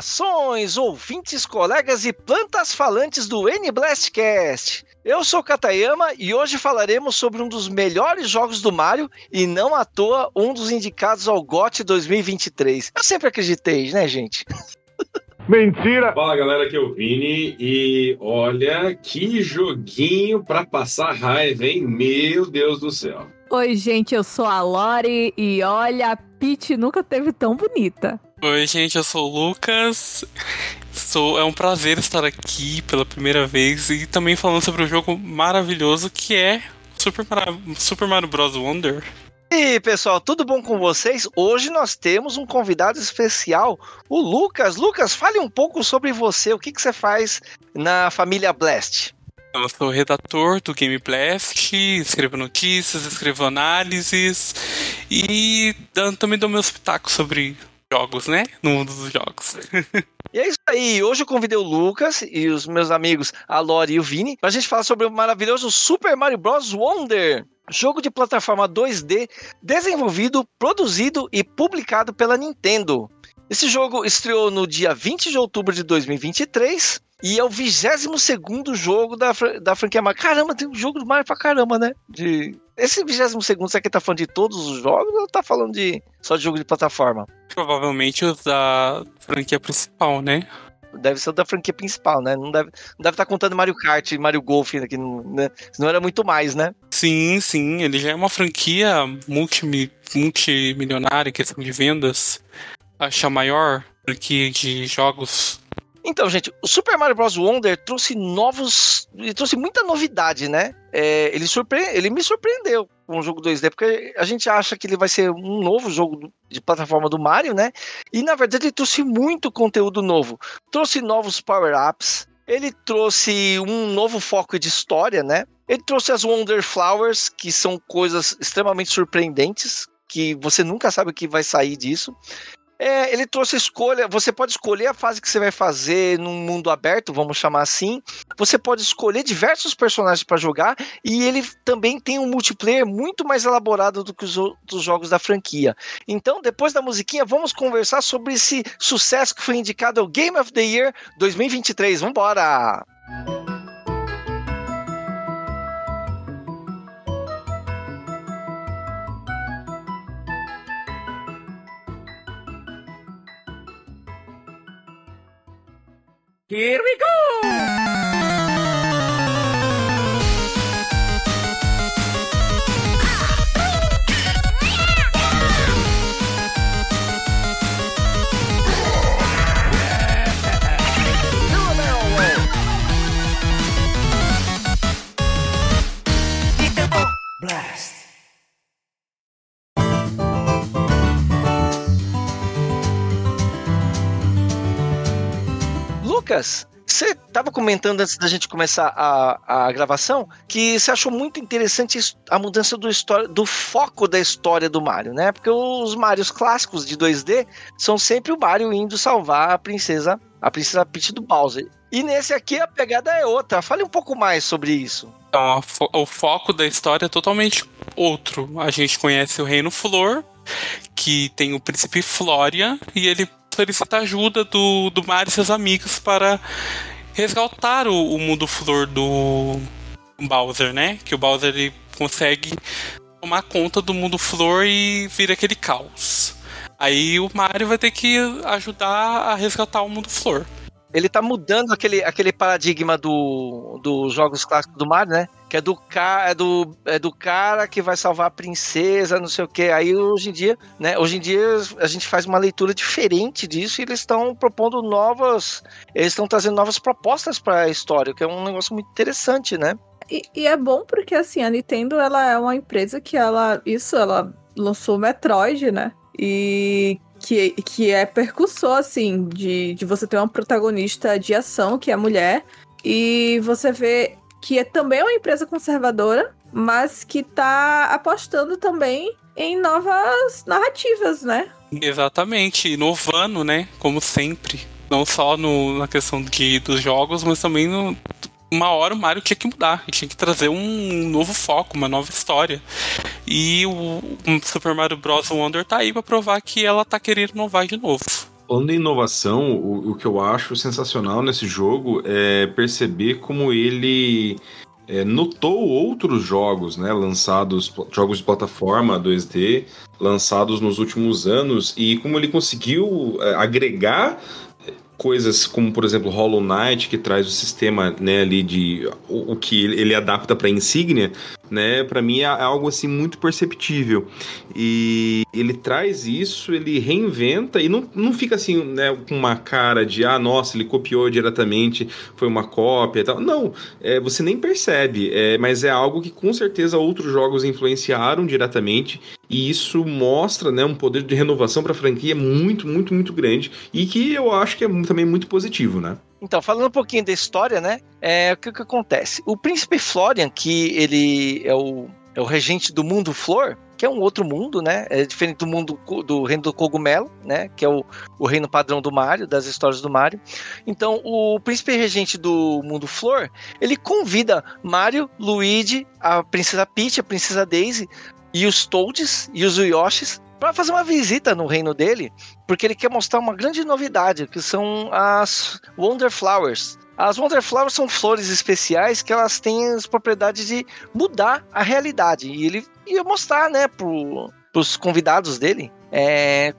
Saudações, ouvintes, colegas e plantas falantes do N-Blastcast! Eu sou Katayama e hoje falaremos sobre um dos melhores jogos do Mario e não à toa um dos indicados ao GOT 2023. Eu sempre acreditei, né, gente? Mentira! Fala galera, aqui é o Vini e olha que joguinho pra passar raiva, hein? Meu Deus do céu. Oi, gente, eu sou a Lori e olha, a Peach nunca teve tão bonita. Oi, gente, eu sou o Lucas. Sou, é um prazer estar aqui pela primeira vez e também falando sobre um jogo maravilhoso que é Super Mario, Super Mario Bros. Wonder. E aí, pessoal, tudo bom com vocês? Hoje nós temos um convidado especial, o Lucas. Lucas, fale um pouco sobre você, o que, que você faz na família Blast? Eu sou redator do Game Blast, escrevo notícias, escrevo análises e também dou meus pitacos sobre jogos, né? No mundo dos jogos. E é isso aí, hoje eu convidei o Lucas e os meus amigos, a Lori e o Vini, pra gente falar sobre o maravilhoso Super Mario Bros. Wonder. Jogo de plataforma 2D, desenvolvido, produzido e publicado pela Nintendo. Esse jogo estreou no dia 20 de outubro de 2023 e é o 22 jogo da, da franquia Mario. Caramba, tem um jogo do Mario pra caramba, né? De... Esse 22 você aqui tá falando de todos os jogos ou tá falando de só de jogo de plataforma? Provavelmente os da franquia principal, né? Deve ser o da franquia principal, né? Não deve, não deve estar tá contando Mario Kart e Mario Golf aqui, né? Senão era muito mais, né? Sim, sim. Ele já é uma franquia multi, multimilionária em questão de vendas. Acho a maior franquia de jogos então, gente, o Super Mario Bros. Wonder trouxe novos. Ele trouxe muita novidade, né? É, ele, surpre... ele me surpreendeu com o jogo 2D, porque a gente acha que ele vai ser um novo jogo de plataforma do Mario, né? E na verdade ele trouxe muito conteúdo novo. Trouxe novos power-ups, ele trouxe um novo foco de história, né? Ele trouxe as Wonder Flowers, que são coisas extremamente surpreendentes, que você nunca sabe o que vai sair disso. É, ele trouxe escolha. Você pode escolher a fase que você vai fazer num mundo aberto, vamos chamar assim. Você pode escolher diversos personagens para jogar e ele também tem um multiplayer muito mais elaborado do que os outros jogos da franquia. Então, depois da musiquinha, vamos conversar sobre esse sucesso que foi indicado ao Game of the Year 2023. Vambora! Música Here we go! Lucas, você estava comentando antes da gente começar a, a gravação que você achou muito interessante a mudança do, do foco da história do Mario, né? Porque os Marios clássicos de 2D são sempre o Mario indo salvar a princesa, a princesa Peach do Bowser. E nesse aqui a pegada é outra. Fale um pouco mais sobre isso. Então, fo o foco da história é totalmente outro. A gente conhece o Reino Flor, que tem o príncipe Flória, e ele solicita ajuda do, do Mario e seus amigos para resgatar o, o mundo flor do Bowser, né? Que o Bowser ele consegue tomar conta do mundo flor e vira aquele caos. Aí o Mario vai ter que ajudar a resgatar o mundo flor ele tá mudando aquele, aquele paradigma do, dos jogos clássicos do Mario, né? Que é do, é, do, é do cara que vai salvar a princesa, não sei o que. Aí hoje em dia, né? Hoje em dia a gente faz uma leitura diferente disso e eles estão propondo novas. Eles estão trazendo novas propostas para a história, que é um negócio muito interessante, né? E, e, é bom porque assim, a Nintendo ela é uma empresa que ela. Isso, ela lançou Metroid, né? E que, que é percussor, assim, de, de você ter uma protagonista de ação, que é a mulher, e você vê que é também uma empresa conservadora, mas que tá apostando também em novas narrativas, né? Exatamente, inovando, né? Como sempre. Não só no, na questão de, dos jogos, mas também no, uma hora o Mario tinha que mudar, tinha que trazer um novo foco, uma nova história. E o, Super Mario Bros. Wonder tá aí pra provar que ela tá querendo inovar de novo. Falando em inovação, o, o que eu acho sensacional nesse jogo é perceber como ele é, notou outros jogos, né, lançados, jogos de plataforma 2D, lançados nos últimos anos, e como ele conseguiu é, agregar coisas como, por exemplo, Hollow Knight, que traz o sistema né, ali de o, o que ele adapta para insígnia, né? Para mim é algo assim muito perceptível. E ele traz isso, ele reinventa e não, não fica assim, né, com uma cara de ah, nossa, ele copiou diretamente, foi uma cópia e tal. Não, é, você nem percebe, é, mas é algo que com certeza outros jogos influenciaram diretamente e isso mostra, né, um poder de renovação para a franquia muito, muito, muito grande e que eu acho que é também muito positivo, né? Então, falando um pouquinho da história, né? É, o que, que acontece? O príncipe Florian, que ele é o, é o regente do mundo flor, que é um outro mundo, né? É diferente do mundo do reino do cogumelo, né? Que é o, o reino padrão do Mario, das histórias do Mario. Então, o príncipe regente do mundo flor, ele convida Mario, Luigi, a princesa Peach, a princesa Daisy e os Toads e os Yoshis para fazer uma visita no reino dele, porque ele quer mostrar uma grande novidade, que são as Wonder Flowers. As Wonder Flowers são flores especiais que elas têm as propriedades de mudar a realidade. E ele ia mostrar, né, para os convidados dele, é,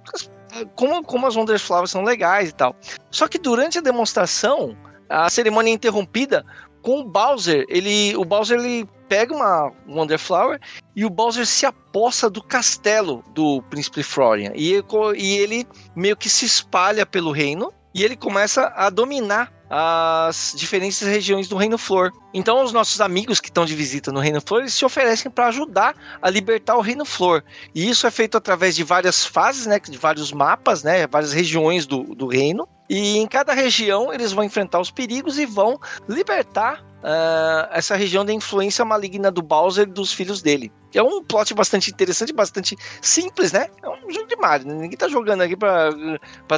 como, como as Wonder Flowers são legais e tal. Só que durante a demonstração, a cerimônia é interrompida com o Bowser. Ele, o Bowser ele pega uma Wonder Flower e o Bowser se aposta do castelo do Príncipe Florian. E, e ele meio que se espalha pelo reino e ele começa a dominar as diferentes regiões do Reino Flor. Então, os nossos amigos que estão de visita no Reino Flor, eles se oferecem para ajudar a libertar o Reino Flor. E isso é feito através de várias fases, né, de vários mapas, né, várias regiões do, do reino. E em cada região eles vão enfrentar os perigos e vão libertar uh, essa região da influência maligna do Bowser e dos filhos dele. É um plot bastante interessante, bastante simples, né? É um jogo de Mario. Né? Ninguém tá jogando aqui pra,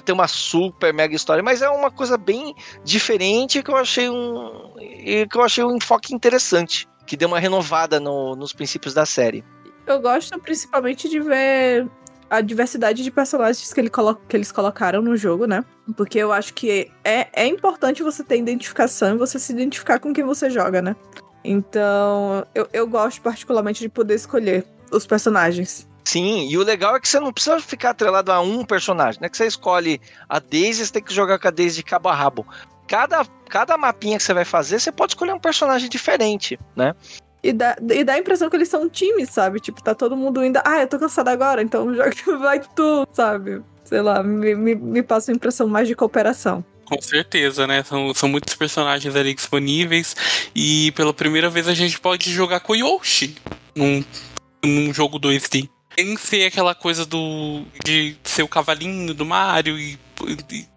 ter uma super mega história, mas é uma coisa bem diferente que eu achei um. que eu achei um enfoque interessante. Que deu uma renovada no, nos princípios da série. Eu gosto principalmente de ver a diversidade de personagens que, ele que eles colocaram no jogo, né? Porque eu acho que é, é importante você ter identificação e você se identificar com quem você joga, né? Então, eu, eu gosto particularmente de poder escolher os personagens. Sim, e o legal é que você não precisa ficar atrelado a um personagem, né? Que você escolhe a Daisy, você tem que jogar com a Daisy de cabo a rabo. Cada, cada mapinha que você vai fazer, você pode escolher um personagem diferente, né? E dá, e dá a impressão que eles são um time, sabe? Tipo, tá todo mundo indo. Ah, eu tô cansado agora, então joga vai tu, sabe? Sei lá, me, me, me passa uma impressão mais de cooperação. Com certeza, né? São, são muitos personagens ali disponíveis. E pela primeira vez a gente pode jogar com Yoshi num, num jogo 2D. Sem ser aquela coisa do. de ser o cavalinho do Mario e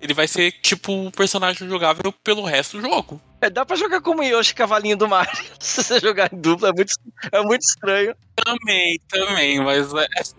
ele vai ser tipo o personagem jogável pelo resto do jogo. É, dá pra jogar como Yoshi Cavalinho do Mario. Se você jogar em dupla, é muito, é muito estranho. Também, também, mas é,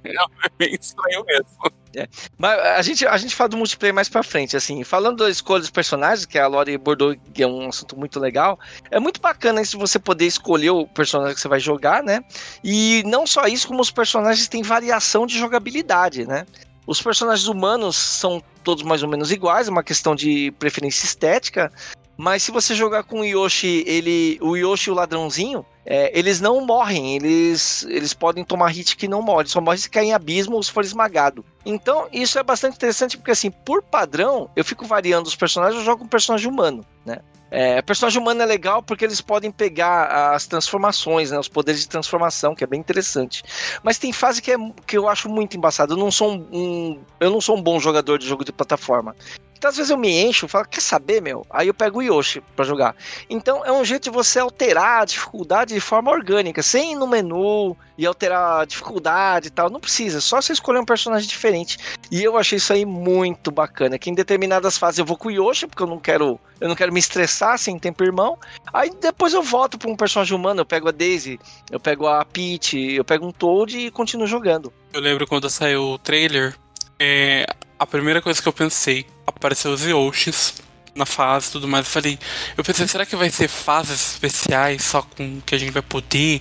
é bem estranho mesmo. É. Mas a gente, a gente fala do multiplayer mais pra frente, assim. Falando da escolha dos personagens, que a Lore abordou, que é um assunto muito legal, é muito bacana isso você poder escolher o personagem que você vai jogar, né? E não só isso, como os personagens têm variação de jogabilidade, né? Os personagens humanos são todos mais ou menos iguais, é uma questão de preferência estética. Mas se você jogar com o Yoshi, ele, o Yoshi e o ladrãozinho, é, eles não morrem, eles, eles podem tomar hit que não morre, só morre se cair em abismo ou se for esmagado. Então, isso é bastante interessante porque, assim, por padrão, eu fico variando os personagens, eu jogo com um personagem humano, né? É, personagem humano é legal porque eles podem pegar as transformações, né, os poderes de transformação, que é bem interessante. Mas tem fase que, é, que eu acho muito embaçado. Eu não sou um, um, eu não sou um bom jogador de jogo de plataforma. Então, às vezes eu me encho falo, quer saber, meu? Aí eu pego o Yoshi para jogar. Então, é um jeito de você alterar a dificuldade de forma orgânica, sem ir no menu e alterar a dificuldade e tal. Não precisa, só você escolher um personagem diferente. E eu achei isso aí muito bacana. Que em determinadas fases eu vou com o Yoshi, porque eu não quero, eu não quero me estressar sem tempo irmão. Aí depois eu volto para um personagem humano, eu pego a Daisy, eu pego a Peach, eu pego um Toad e continuo jogando. Eu lembro quando saiu o trailer, é, a primeira coisa que eu pensei, apareceu os Yoshis na fase e tudo mais. Eu falei, eu pensei, será que vai ser fases especiais só com que a gente vai poder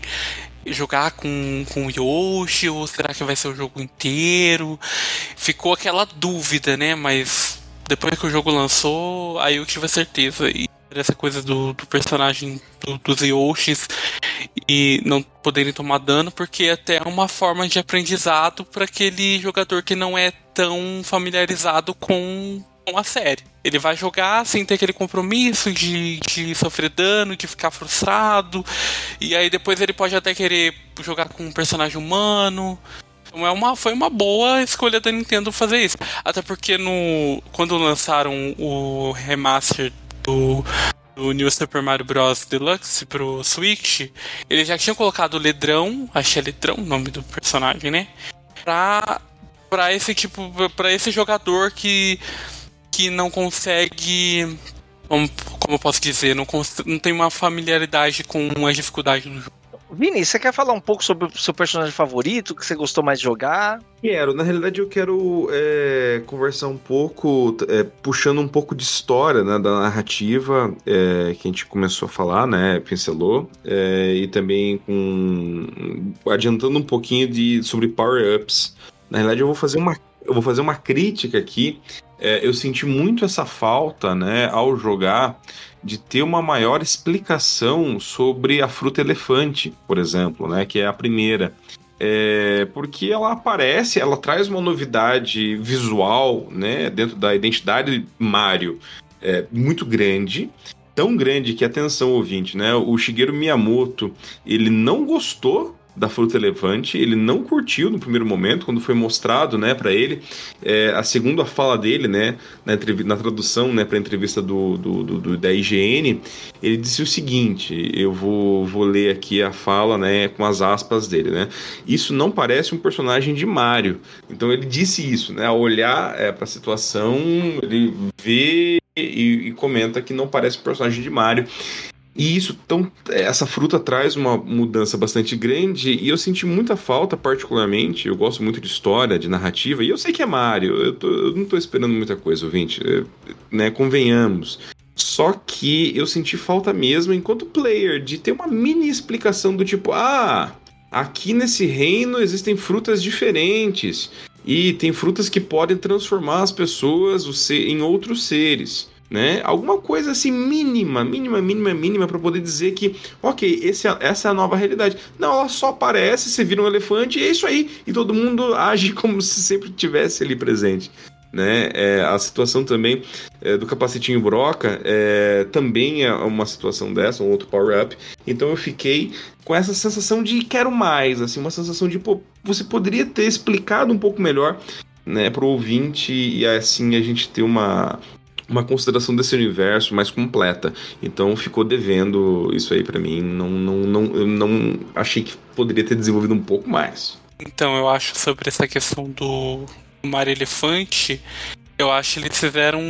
jogar com, com o Yoshi ou será que vai ser o jogo inteiro? Ficou aquela dúvida, né? Mas depois que o jogo lançou, aí eu tive a certeza. E essa coisa do, do personagem do, dos Yoshis e não poderem tomar dano, porque é até é uma forma de aprendizado para aquele jogador que não é tão familiarizado com, com a série. Ele vai jogar sem ter aquele compromisso de, de sofrer dano, de ficar frustrado, e aí depois ele pode até querer jogar com um personagem humano. Então é uma, foi uma boa escolha da Nintendo fazer isso. Até porque no, quando lançaram o remaster do, do New Super Mario Bros. Deluxe pro Switch, eles já tinham colocado o Ledrão, achei Ledrão o nome do personagem, né? Pra, pra esse tipo, pra esse jogador que, que não consegue, como, como eu posso dizer, não, não tem uma familiaridade com as dificuldades do jogo. Vini, você quer falar um pouco sobre o seu personagem favorito, que você gostou mais de jogar? Quero, na realidade eu quero é, conversar um pouco, é, puxando um pouco de história né, da narrativa é, que a gente começou a falar, né, pincelou, é, e também com adiantando um pouquinho de, sobre power-ups. Na realidade eu vou fazer uma, eu vou fazer uma crítica aqui, é, eu senti muito essa falta né, ao jogar de ter uma maior explicação sobre a fruta elefante, por exemplo, né, que é a primeira. É, porque ela aparece, ela traz uma novidade visual, né, dentro da identidade Mario é, muito grande, tão grande que atenção ouvinte, né, o Shigeru Miyamoto ele não gostou da fruta elefante. Ele não curtiu no primeiro momento, quando foi mostrado, né, para ele. É, a segunda fala dele, né, na, na tradução, né, para a entrevista do, do, do, da IGN, ele disse o seguinte: eu vou, vou ler aqui a fala, né, com as aspas dele, né. Isso não parece um personagem de Mario. Então ele disse isso, né, ao olhar é, para a situação, ele vê e, e, comenta que não parece um personagem de Mario. E isso, tão, essa fruta traz uma mudança bastante grande e eu senti muita falta, particularmente. Eu gosto muito de história, de narrativa, e eu sei que é Mario, eu, tô, eu não estou esperando muita coisa, ouvinte, é, né? Convenhamos. Só que eu senti falta mesmo, enquanto player, de ter uma mini explicação do tipo: ah, aqui nesse reino existem frutas diferentes e tem frutas que podem transformar as pessoas em outros seres né? Alguma coisa assim mínima, mínima, mínima, mínima para poder dizer que, ok, esse, é, essa é a nova realidade. Não, ela só aparece, você vira um elefante e é isso aí. E todo mundo age como se sempre tivesse ali presente. Né? É, a situação também é, do capacetinho broca é, também é uma situação dessa, um outro power-up. Então eu fiquei com essa sensação de quero mais, assim, uma sensação de, pô, você poderia ter explicado um pouco melhor né, para o ouvinte e assim a gente ter uma, uma consideração desse universo mais completa. Então ficou devendo isso aí para mim. Não, não, não, eu não achei que poderia ter desenvolvido um pouco mais. Então eu acho sobre essa questão do Mario Elefante, eu acho que eles fizeram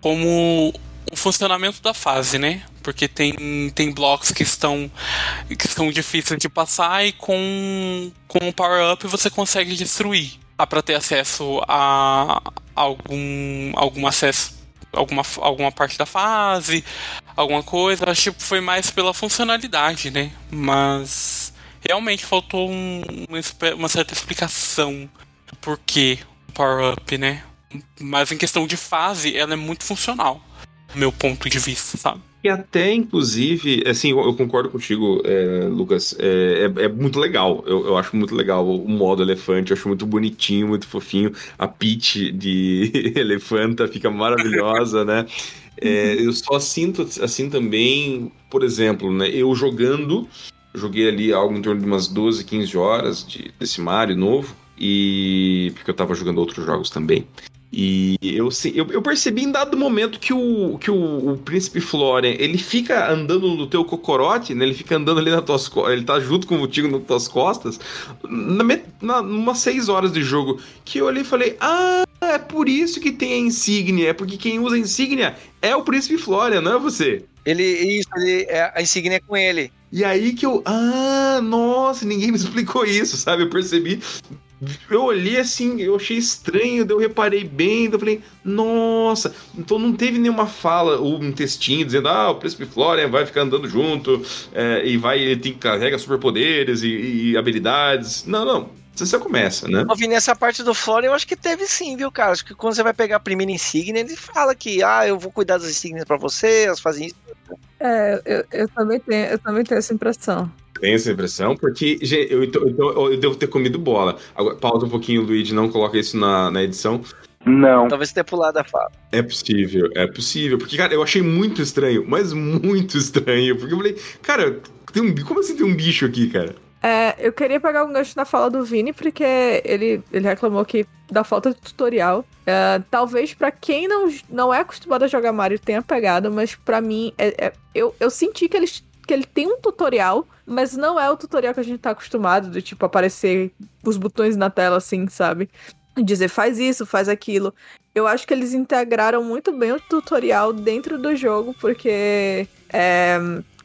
como o funcionamento da fase, né? Porque tem, tem blocos que estão que são difíceis de passar e com, com o power-up você consegue destruir. Dá pra ter acesso a algum, algum acesso alguma, alguma parte da fase, alguma coisa. Acho que foi mais pela funcionalidade, né? Mas realmente faltou um, uma certa explicação do porquê o power-up, né? Mas em questão de fase, ela é muito funcional, do meu ponto de vista, sabe? E até, inclusive, assim, eu, concordo contigo, é, Lucas, é, é, é, muito legal. Eu, eu acho muito legal o modo elefante, eu acho muito bonitinho, muito fofinho. A Peach de elefanta fica maravilhosa, né? É, eu só sinto assim também, por exemplo, né? Eu jogando, joguei ali algo em torno de umas 12, 15 horas de, desse Mario novo, e porque eu tava jogando outros jogos também. E eu, eu, eu, percebi em dado momento que o, que o, o, príncipe Florian, ele fica andando no teu cocorote, né? Ele fica andando ali nas tuas costas, ele tá junto contigo nas tuas costas, na, na, umas seis horas de jogo, que eu olhei e falei, ah, é por isso que tem a insígnia, é porque quem usa a insígnia é o príncipe Florian, não é você. Ele, isso, ele, é, a insígnia é com ele. E aí que eu, ah, nossa, ninguém me explicou isso, sabe? Eu percebi eu olhei assim, eu achei estranho, daí eu reparei bem, daí eu falei, nossa, então não teve nenhuma fala ou um textinho dizendo, ah, o Príncipe Florian vai ficar andando junto é, e vai, ele tem, carrega superpoderes e, e habilidades. Não, não. Você começa, né? Ô, Vini, essa parte do Flora eu acho que teve sim, viu, cara? Acho que quando você vai pegar a primeira insígnia, ele fala que, ah, eu vou cuidar das insígnias pra você, elas fazem isso. É, eu, eu, também tenho, eu também tenho essa impressão. Tem essa impressão, porque gente, eu, eu, eu, devo ter comido bola. Agora, pausa um pouquinho, Luigi, não coloca isso na, na edição. Não. Talvez tenha pulado a fala. É possível, é possível. Porque, cara, eu achei muito estranho, mas muito estranho. Porque eu falei, cara, tem um, como assim tem um bicho aqui, cara? É, eu queria pegar um gancho na fala do Vini, porque ele, ele reclamou que da falta de tutorial. É, talvez para quem não, não é acostumado a jogar Mario tenha pegado, mas para mim, é, é, eu, eu senti que ele, que ele tem um tutorial, mas não é o tutorial que a gente tá acostumado, do tipo aparecer os botões na tela assim, sabe? Dizer faz isso, faz aquilo. Eu acho que eles integraram muito bem o tutorial dentro do jogo, porque é,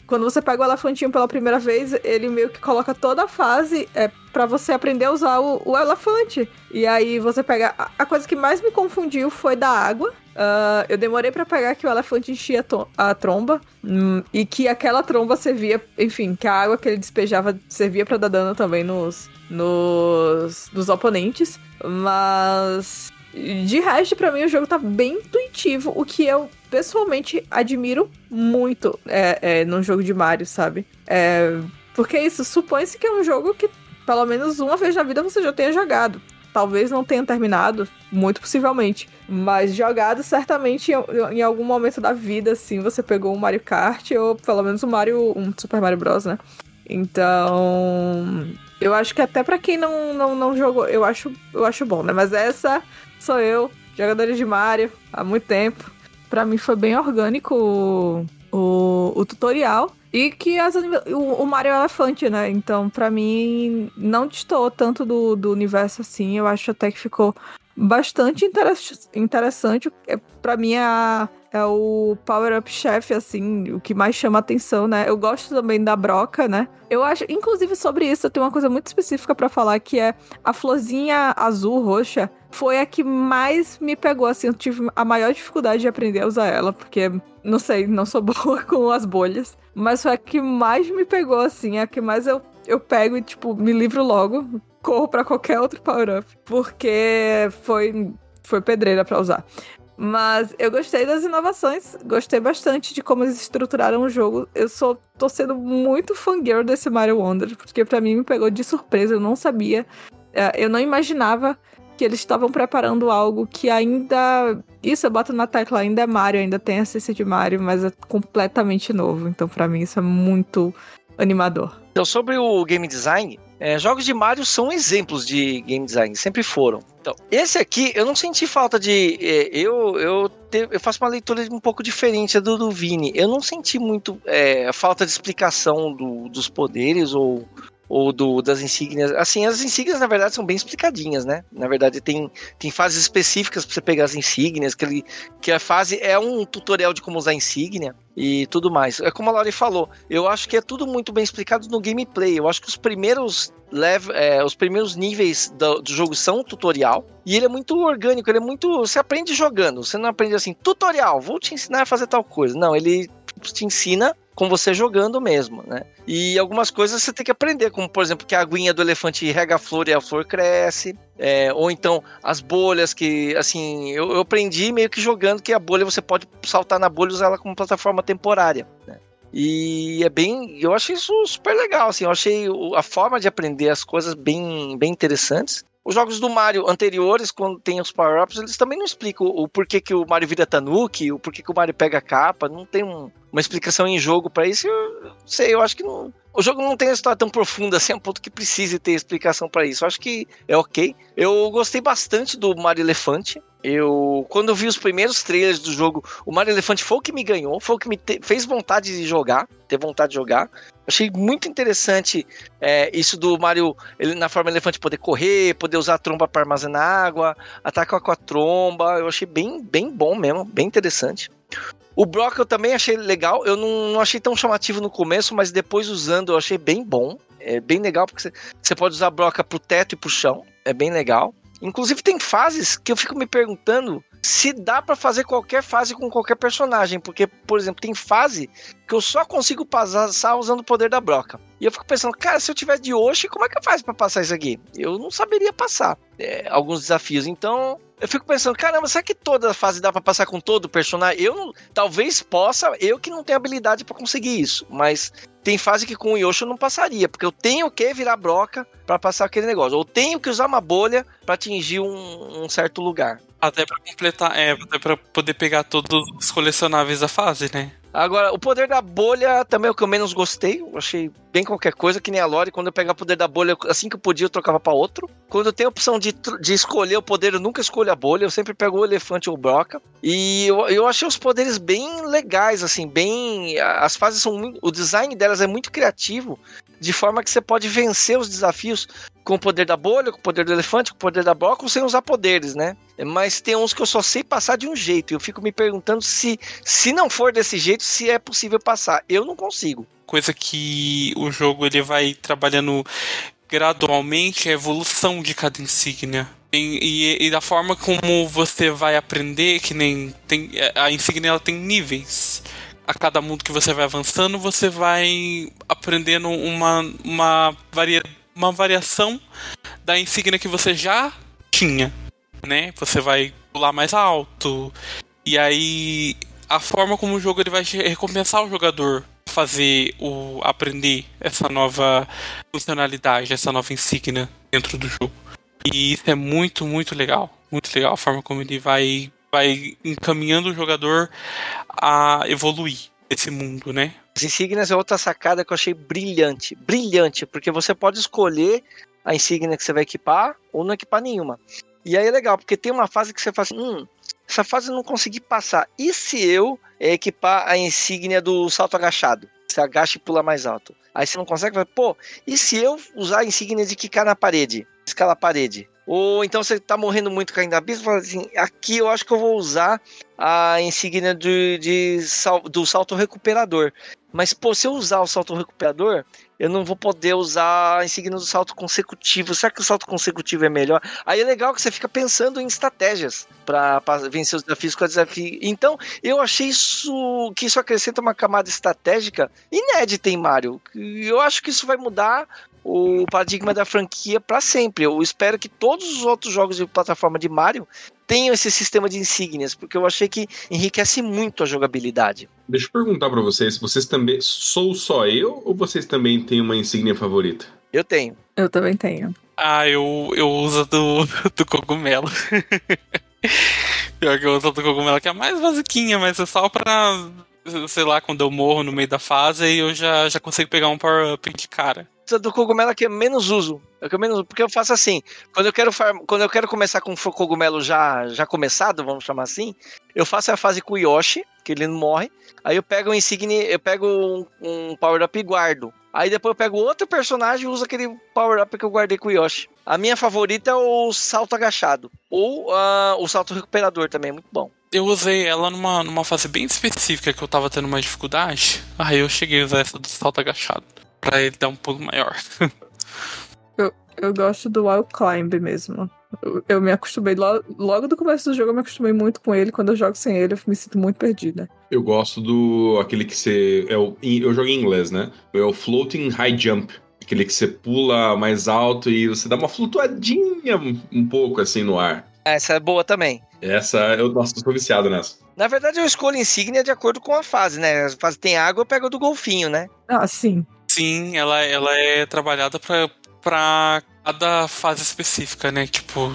quando você pega o elefantinho pela primeira vez, ele meio que coloca toda a fase é, para você aprender a usar o, o, elefante. E aí você pega. A, a, coisa que mais me confundiu foi da água. Uh, eu demorei para pegar que o elefante enchia a tromba hum, e que aquela tromba servia, enfim, que a água que ele despejava servia para dar dano também nos, nos, nos oponentes. Mas de resto, para mim, o jogo tá bem intuitivo, o que eu pessoalmente admiro muito é, é, num jogo de Mario, sabe? É, porque isso, supõe-se que é um jogo que pelo menos uma vez na vida você já tenha jogado. Talvez não tenha terminado, muito possivelmente. Mas jogado, certamente, em, em algum momento da vida, assim, você pegou um Mario Kart ou pelo menos um Mario. um Super Mario Bros, né? Então. Eu acho que até para quem não, não, não jogou, eu acho, eu acho bom, né? Mas essa sou eu, jogadora de Mario, há muito tempo. Para mim foi bem orgânico o, o, o tutorial. E que as, o, o Mario é elefante, né? Então, para mim, não distou tanto do, do universo assim. Eu acho até que ficou bastante interessante. É, para mim, a, é o Power Up Chef, assim, o que mais chama atenção, né? Eu gosto também da broca, né? Eu acho, inclusive, sobre isso, eu tenho uma coisa muito específica para falar, que é a florzinha azul, roxa, foi a que mais me pegou, assim, eu tive a maior dificuldade de aprender a usar ela, porque, não sei, não sou boa com as bolhas, mas foi a que mais me pegou, assim, a que mais eu, eu pego e, tipo, me livro logo, corro para qualquer outro power-up, porque foi, foi pedreira para usar. Mas eu gostei das inovações, gostei bastante de como eles estruturaram o jogo. Eu sou tô sendo muito fangirl desse Mario Wonder, porque para mim me pegou de surpresa, eu não sabia, é, eu não imaginava que eles estavam preparando algo que ainda. Isso eu boto na tecla, ainda é Mario, ainda tem a essência de Mario, mas é completamente novo. Então, para mim, isso é muito animador. Então, sobre o game design, é, jogos de Mario são exemplos de game design, sempre foram. Então, esse aqui eu não senti falta de. É, eu, eu, te, eu faço uma leitura um pouco diferente do, do Vini. Eu não senti muito é, falta de explicação do, dos poderes ou ou do, das insígnias. Assim, as insígnias, na verdade, são bem explicadinhas, né? Na verdade, tem, tem fases específicas para você pegar as insígnias, que, ele, que a fase é um tutorial de como usar insígnia e tudo mais. É como a Lori falou, eu acho que é tudo muito bem explicado no gameplay. Eu acho que os primeiros level, é, os primeiros níveis do, do, jogo são tutorial e ele é muito orgânico, ele é muito, você aprende jogando, você não aprende assim, tutorial, vou te ensinar a fazer tal coisa. Não, ele te ensina com você jogando mesmo, né? E algumas coisas você tem que aprender, como por exemplo que a aguinha do elefante rega a flor e a flor cresce, é, ou então as bolhas que, assim, eu, eu, aprendi meio que jogando que a bolha você pode saltar na bolha e usar ela como plataforma temporária, né? E é bem, eu achei isso super legal, assim, eu achei a forma de aprender as coisas bem, bem interessantes. Os jogos do Mario anteriores, quando tem os power-ups, eles também não explicam o porquê que o Mario vira Tanuki, o porquê que o Mario pega a capa, não tem um, uma explicação em jogo para isso. Eu não sei, eu acho que não. O jogo não tem uma história tão profunda assim, a ponto que precise ter explicação para isso. Eu acho que é ok. Eu gostei bastante do Mario Elefante. Eu, quando eu vi os primeiros trailers do jogo, o Mario Elefante foi o que me ganhou, foi o que me te, fez vontade de jogar, ter vontade de jogar. Achei muito interessante é, isso do Mario, ele na forma elefante poder correr, poder usar a tromba para armazenar água, atacar com a tromba. Eu achei bem, bem bom mesmo, bem interessante. O Brock eu também achei legal. Eu não, não achei tão chamativo no começo, mas depois usando eu achei bem bom. É bem legal porque você- pode usar a broca pro teto e pro chão. É bem legal. Inclusive tem fases que eu fico me perguntando se dá pra fazer qualquer fase com qualquer personagem, porque por exemplo, tem fase que eu só consigo passar usando o poder da broca. E eu fico pensando, cara, se eu tiver de Yoshi, como é que eu faço pra passar isso aqui? Eu não saberia passar é, alguns desafios. Então, eu fico pensando, caramba, será que toda fase dá pra passar com todo o personagem? Eu não, talvez possa, eu que não tenho habilidade pra conseguir isso, mas tem fase que com o Yoshi eu não passaria, porque eu tenho que virar broca pra passar aquele negócio, ou tenho que usar uma bolha pra atingir um, um certo lugar. Até pra completar, é, até pra poder pegar todos os colecionáveis da fase, né? Agora, o poder da bolha também é o que eu menos gostei. Eu achei bem qualquer coisa, que nem a Lore. Quando eu pegava o poder da bolha, assim que eu podia, eu trocava pra outro. Quando eu tenho a opção de, de escolher o poder, eu nunca escolho a bolha. Eu sempre pego o elefante ou broca. E eu, eu achei os poderes bem legais, assim, bem. As fases são. O design delas é muito criativo, de forma que você pode vencer os desafios com o poder da bolha, com o poder do elefante, com o poder da broca, ou sem usar poderes, né? Mas tem uns que eu só sei passar de um jeito. E eu fico me perguntando se, se não for desse jeito, se é possível passar. Eu não consigo. Coisa que o jogo ele vai trabalhando gradualmente a evolução de cada insígnia. E, e- e da forma como você vai aprender, que nem tem a insígnia ela tem níveis. A cada mundo que você vai avançando, você vai aprendendo uma, uma, varia, uma variação da insígnia que você já tinha, né? Você vai pular mais alto. E aí a forma como o jogo ele vai recompensar o jogador fazer o aprender essa nova funcionalidade, essa nova insígnia dentro do jogo. E isso é muito, muito legal. Muito legal a forma como ele vai vai encaminhando o jogador a evoluir esse mundo, né? As insígnias é outra sacada que eu achei brilhante. Brilhante, porque você pode escolher a insígnia que você vai equipar ou não equipar nenhuma. E aí é legal, porque tem uma fase que você fala assim, hum, essa fase eu não consegui passar. E se eu eh, equipar a insígnia do salto agachado? Você agacha e pula mais alto. Aí você não consegue, fala, pô, e se eu usar a insígnia de quicar na parede? Escalar a parede? Ou então você tá morrendo muito caindo na abismo, fala assim, aqui eu acho que eu vou usar a insígnia de, de sal- do salto recuperador. Mas, pô, se eu usar o salto recuperador, eu não vou poder usar a insígnia do salto consecutivo. Será que o salto consecutivo é melhor? Aí é legal que você fica pensando em estratégias para vencer os desafios com a desafio. Então, eu achei isso que isso acrescenta uma camada estratégica inédita em Mario. Eu acho que isso vai mudar o paradigma da franquia para sempre. Eu espero que todos os outros jogos de plataforma de Mario tenham esse sistema de insígnias, porque eu achei que enriquece muito a jogabilidade. Deixa eu perguntar pra vocês, vocês também. Sou só eu ou vocês também têm uma insígnia favorita? Eu tenho. Eu também tenho. Ah, eu, eu uso a do, do cogumelo. Pior que eu uso a do cogumelo, que é a mais basiquinha, mas é só pra. Sei lá, quando eu morro no meio da fase, aí eu já, já consigo pegar um power-up de cara. Essa do cogumelo é que eu menos uso. É que eu menos, porque eu faço assim. Quando eu quero farm, quando eu quero começar com o cogumelo já já começado, vamos chamar assim, eu faço a fase com o Yoshi, que ele não morre. Aí eu pego o insigne, eu pego um, um power up e guardo. Aí depois eu pego outro personagem e uso aquele power up que eu guardei com o Yoshi. A minha favorita é o salto agachado ou ah, o salto recuperador também, é muito bom. Eu usei ela numa, numa fase bem específica que eu tava tendo uma dificuldade. Aí eu cheguei a usar essa do salto agachado. Pra ele dar um pulo maior. Eu gosto do Wild Climb mesmo. Eu, eu me acostumei, lo- logo do começo do jogo, eu me acostumei muito com ele. Quando eu jogo sem ele, eu me sinto muito perdida. Eu gosto do. aquele que você. É o, eu jogo em inglês, né? É o Floating High Jump. Aquele que você pula mais alto e você dá uma flutuadinha um pouco assim no ar. Essa é boa também. Essa, eu, nossa, eu tô viciado nessa. Na verdade, eu escolho insígnia de acordo com a fase, né? A fase tem água, eu pego do golfinho, né? Ah, sim. Sim, ela, ela é trabalhada pra, pra cada fase específica, né? Tipo,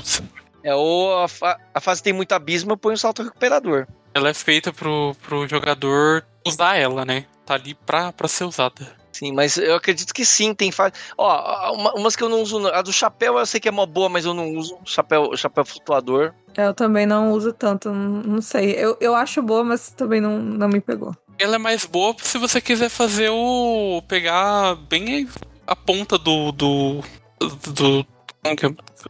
É, ou a, fa- a fase tem muito abismo, eu ponho o salto recuperador. ela é feita pro, pro jogador usar ela, né? Tá ali pra, pra ser usada. Sim, mas eu acredito que sim, tem fase. Ó, uma- umas que eu não uso. A do chapéu eu sei que é mó boa, mas eu não uso. Chapéu, chapéu flutuador. Eu também não uso tanto, não, não sei. Eu, eu acho boa, mas também não, não me pegou. Ela é mais boa se você quiser fazer o. pegar bem a ponta do. do. do. é?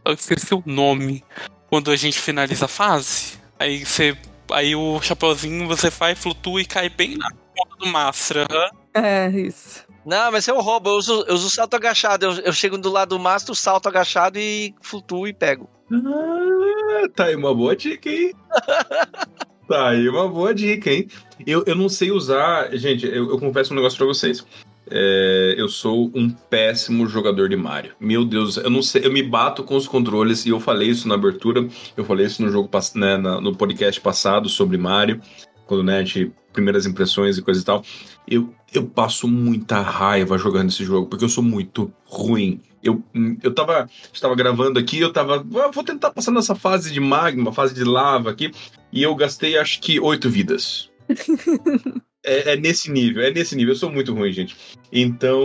Eu esqueci o nome. Quando a gente finaliza a fase. Aí você. Aí o chapeuzinho você vai, flutua e cai bem na ponta do mastro. aham. É, isso. Não, mas eu roubo, eu uso, eu uso salto agachado. Eu, eu chego do lado do mastro, salto agachado e flutuo e pego. Ah, tá aí uma boa dica, hein? tá aí uma boa dica, hein? Eu, eu não sei usar. Gente, eu, eu confesso um negócio pra vocês. É, eu sou um péssimo jogador de Mario. Meu Deus, eu não sei, eu me bato com os controles e eu falei isso na abertura, eu falei isso no jogo né, no podcast passado sobre Mario, quando né, a gente primeiras impressões e coisa e tal. Eu, eu passo muita raiva jogando esse jogo, porque eu sou muito ruim. Eu, eu tava, estava gravando aqui, eu tava. Ah, vou tentar passar nessa fase de magma, fase de lava aqui, e eu gastei acho que oito vidas. É, é, nesse nível, é nesse nível. Eu sou muito ruim, gente. Então,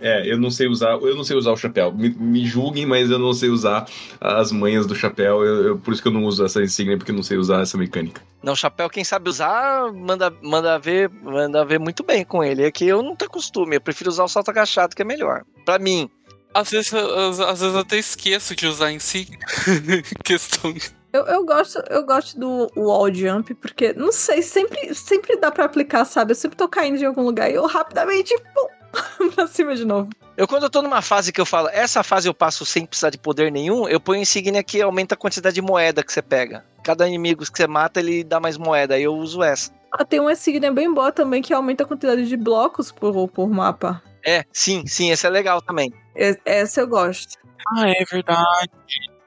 é, eu não sei usar, eu não sei usar o chapéu. Me, me julguem, mas eu não sei usar as manhas do chapéu. Eu, eu, por isso que eu não uso essa insígnia, porque eu não sei usar essa mecânica. Não, chapéu, quem sabe usar, manda, manda ver, manda ver muito bem com ele. É que eu não tenho costume, eu prefiro usar o salto agachado, que é melhor. Para mim. Às vezes, às, às vezes eu até esqueço de usar insígnia. Questão eu, eu, gosto, eu gosto do wall jump, porque, não sei, sempre, sempre dá para aplicar, sabe? Eu sempre tô caindo de algum lugar e eu rapidamente, pum, pra cima de novo. Eu, quando eu tô numa fase que eu falo, essa fase eu passo sem precisar de poder nenhum, eu ponho insígnia que aumenta a quantidade de moeda que você pega. Cada inimigo que você mata, ele dá mais moeda, aí eu uso essa. Ah, tem uma insígnia bem boa também que aumenta a quantidade de blocos por, por mapa. É, sim, sim, esse é legal também. Essa eu gosto. Ah, é verdade.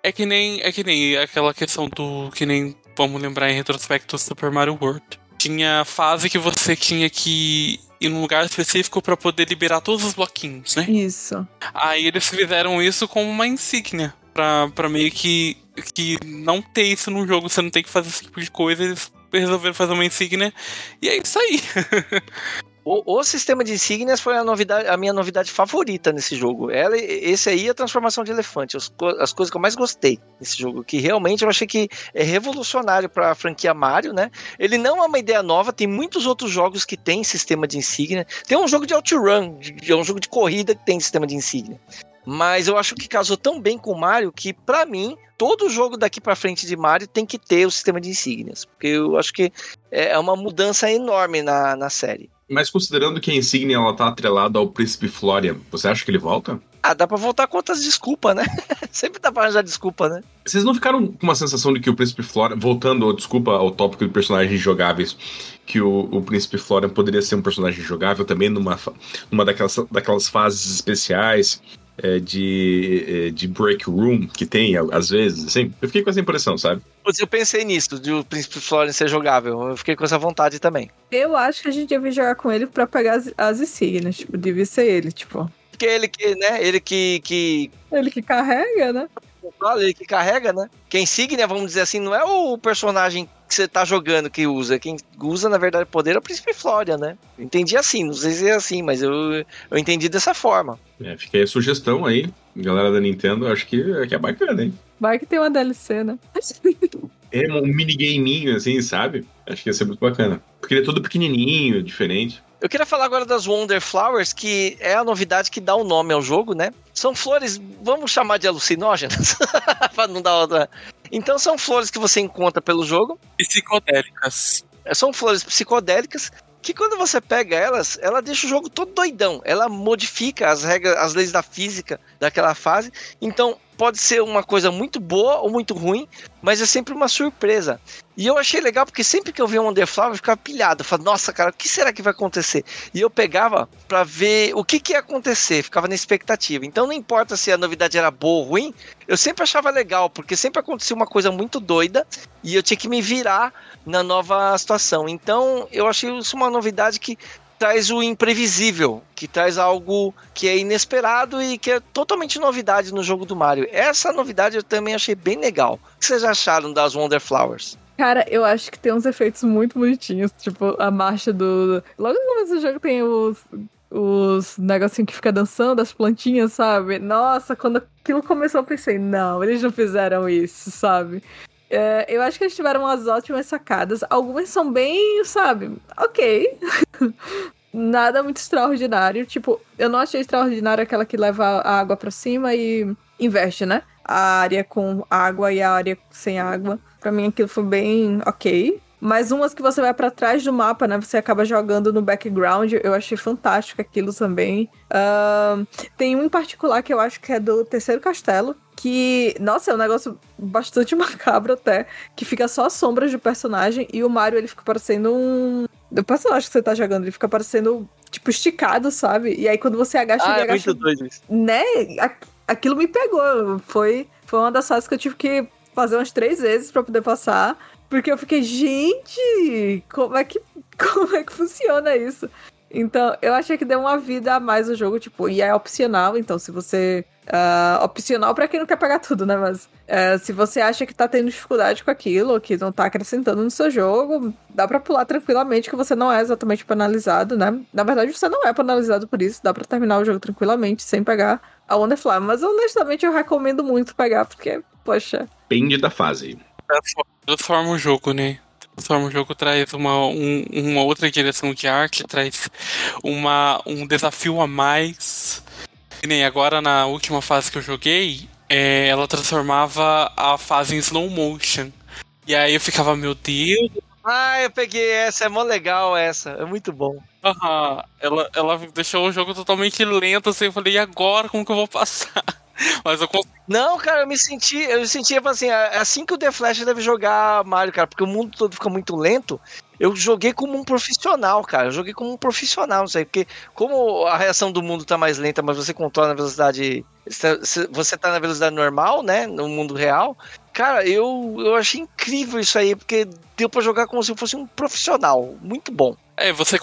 É que nem é que nem aquela questão do que nem vamos lembrar em retrospecto Super Mario World. Tinha fase que você tinha que ir num lugar específico para poder liberar todos os bloquinhos, né? Isso. Aí eles fizeram isso como uma insígnia pra, pra meio que que não ter isso no jogo, você não tem que fazer esse tipo de coisa, eles resolveram fazer uma insígnia e é isso aí. O, o, sistema de insígnias foi a, novidade, a minha novidade favorita nesse jogo. Ela, esse aí é a transformação de elefante, as, as, coisas que eu mais gostei nesse jogo, que realmente eu achei que é revolucionário para a franquia Mario, né? Ele não é uma ideia nova, tem muitos outros jogos que tem sistema de insígnia. Tem um jogo de outrun, é um jogo de corrida que tem sistema de insígnia. Mas eu acho que casou tão bem com o Mario que, para mim, todo jogo daqui para frente de Mario tem que ter o sistema de insígnias. Porque eu acho que é uma mudança enorme na, na série. Mas considerando que a insígnia ela tá atrelada ao príncipe Florian, você acha que ele volta? Ah, dá pra voltar com outras desculpas, né? Sempre dá pra arranjar desculpa, né? Vocês não ficaram com uma sensação de que o príncipe Florian, voltando, desculpa, ao tópico de personagens jogáveis, que o, o príncipe Florian poderia ser um personagem jogável também numa, numa daquelas, daquelas fases especiais é, de, é, de break room que tem, às vezes, assim. Eu fiquei com essa impressão, sabe? Eu pensei nisso, de o Príncipe Florian ser jogável. Eu fiquei com essa vontade também. Eu acho que a gente devia jogar com ele pra pegar as, as insígnias, tipo, devia ser ele, tipo. Porque ele que, né, ele que... que... Ele que carrega, né? Ele que carrega, né? Que insígnia, vamos dizer assim, não é o personagem que você tá jogando que usa. Quem usa, na verdade, o poder é o Príncipe Flória, né? Entendi assim, não sei se é assim, mas eu, eu entendi dessa forma. É, fica aí a sugestão aí, galera da Nintendo, acho que, que é bacana, hein? Vai que tem uma DLC, né? é um minigameinho, assim, sabe? Acho que ia ser muito bacana. Porque ele é todo pequenininho, diferente. Eu queria falar agora das Wonder Flowers, que é a novidade que dá o nome ao jogo, né? São flores, vamos chamar de alucinógenas, para não dar outra. Então são flores que você encontra pelo jogo. Psicodélicas. É, são flores psicodélicas que quando você pega elas, ela deixa o jogo todo doidão. Ela modifica as regras, as leis da física daquela fase. Então, pode ser uma coisa muito boa ou muito ruim, mas é sempre uma surpresa. E eu achei legal porque sempre que eu via um Wonderflower eu ficava pilhado. Eu falava, nossa, cara, o que será que vai acontecer? E eu pegava para ver o que, que ia acontecer, ficava na expectativa. Então não importa se a novidade era boa ou ruim, eu sempre achava legal, porque sempre acontecia uma coisa muito doida e eu tinha que me virar na nova situação. Então eu achei isso uma novidade que traz o imprevisível, que traz algo que é inesperado e que é totalmente novidade no jogo do Mario. Essa novidade eu também achei bem legal. O que vocês acharam das Wonder Flowers? Cara, eu acho que tem uns efeitos muito bonitinhos, tipo a marcha do. Logo no começo do jogo tem os, os negocinhos que fica dançando, as plantinhas, sabe? Nossa, quando aquilo começou eu pensei, não, eles não fizeram isso, sabe? É, eu acho que eles tiveram umas ótimas sacadas. Algumas são bem, sabe, ok. Nada muito extraordinário. Tipo, eu não achei extraordinário aquela que leva a água para cima e inverte, né? A área com água e a área sem água. Pra mim aquilo foi bem ok. Mas umas que você vai para trás do mapa, né? Você acaba jogando no background. Eu achei fantástico aquilo também. Uh, tem um em particular que eu acho que é do terceiro castelo. Que, nossa, é um negócio bastante macabro até. Que fica só as sombras do personagem. E o Mario, ele fica parecendo um. O personagem que você tá jogando, ele fica parecendo, tipo, esticado, sabe? E aí quando você agacha, Ah, ele é agacha. muito doido isso. Né? Aqu- Aquilo me pegou. Foi, foi uma das fases que eu tive que fazer umas três vezes pra poder passar. Porque eu fiquei, gente, como é que, como é que funciona isso? Então, eu achei que deu uma vida a mais o jogo, tipo, e é opcional, então se você. ah, opcional pra quem não quer pegar tudo, né? Mas ah, se você acha que tá tendo dificuldade com aquilo, ou que não tá acrescentando no seu jogo, dá pra pular tranquilamente, que você não é exatamente penalizado, né? Na verdade, você não é penalizado por isso, dá pra terminar o jogo tranquilamente, sem pegar a Wonderfly. Mas honestamente eu recomendo muito pegar, porque, poxa, Depende da fase. Transforma o jogo, né? Transforma o jogo, traz uma, um- uma outra direção de arte, traz uma, um desafio a mais. E nem agora na última fase que eu joguei, é, ela transformava a fase em slow motion. E aí eu ficava, meu Deus, Ah, eu peguei essa, é mó legal essa. É muito bom. aham. ela, ela deixou o jogo totalmente lento, assim, eu falei, e agora como que eu vou passar? Mas eu consegui. Não, cara, eu me senti, eu me sentia assim, é assim que o The Flash deve jogar Mario, cara, porque o mundo todo fica muito lento. Eu joguei como um profissional, cara. Eu joguei como um profissional, não sei, porque como a reação do mundo tá mais lenta, mas você controla na velocidade, você tá na velocidade normal, né, no mundo real. Cara, eu, eu achei incrível isso aí, porque deu pra jogar como se fosse um profissional. Muito bom. É, você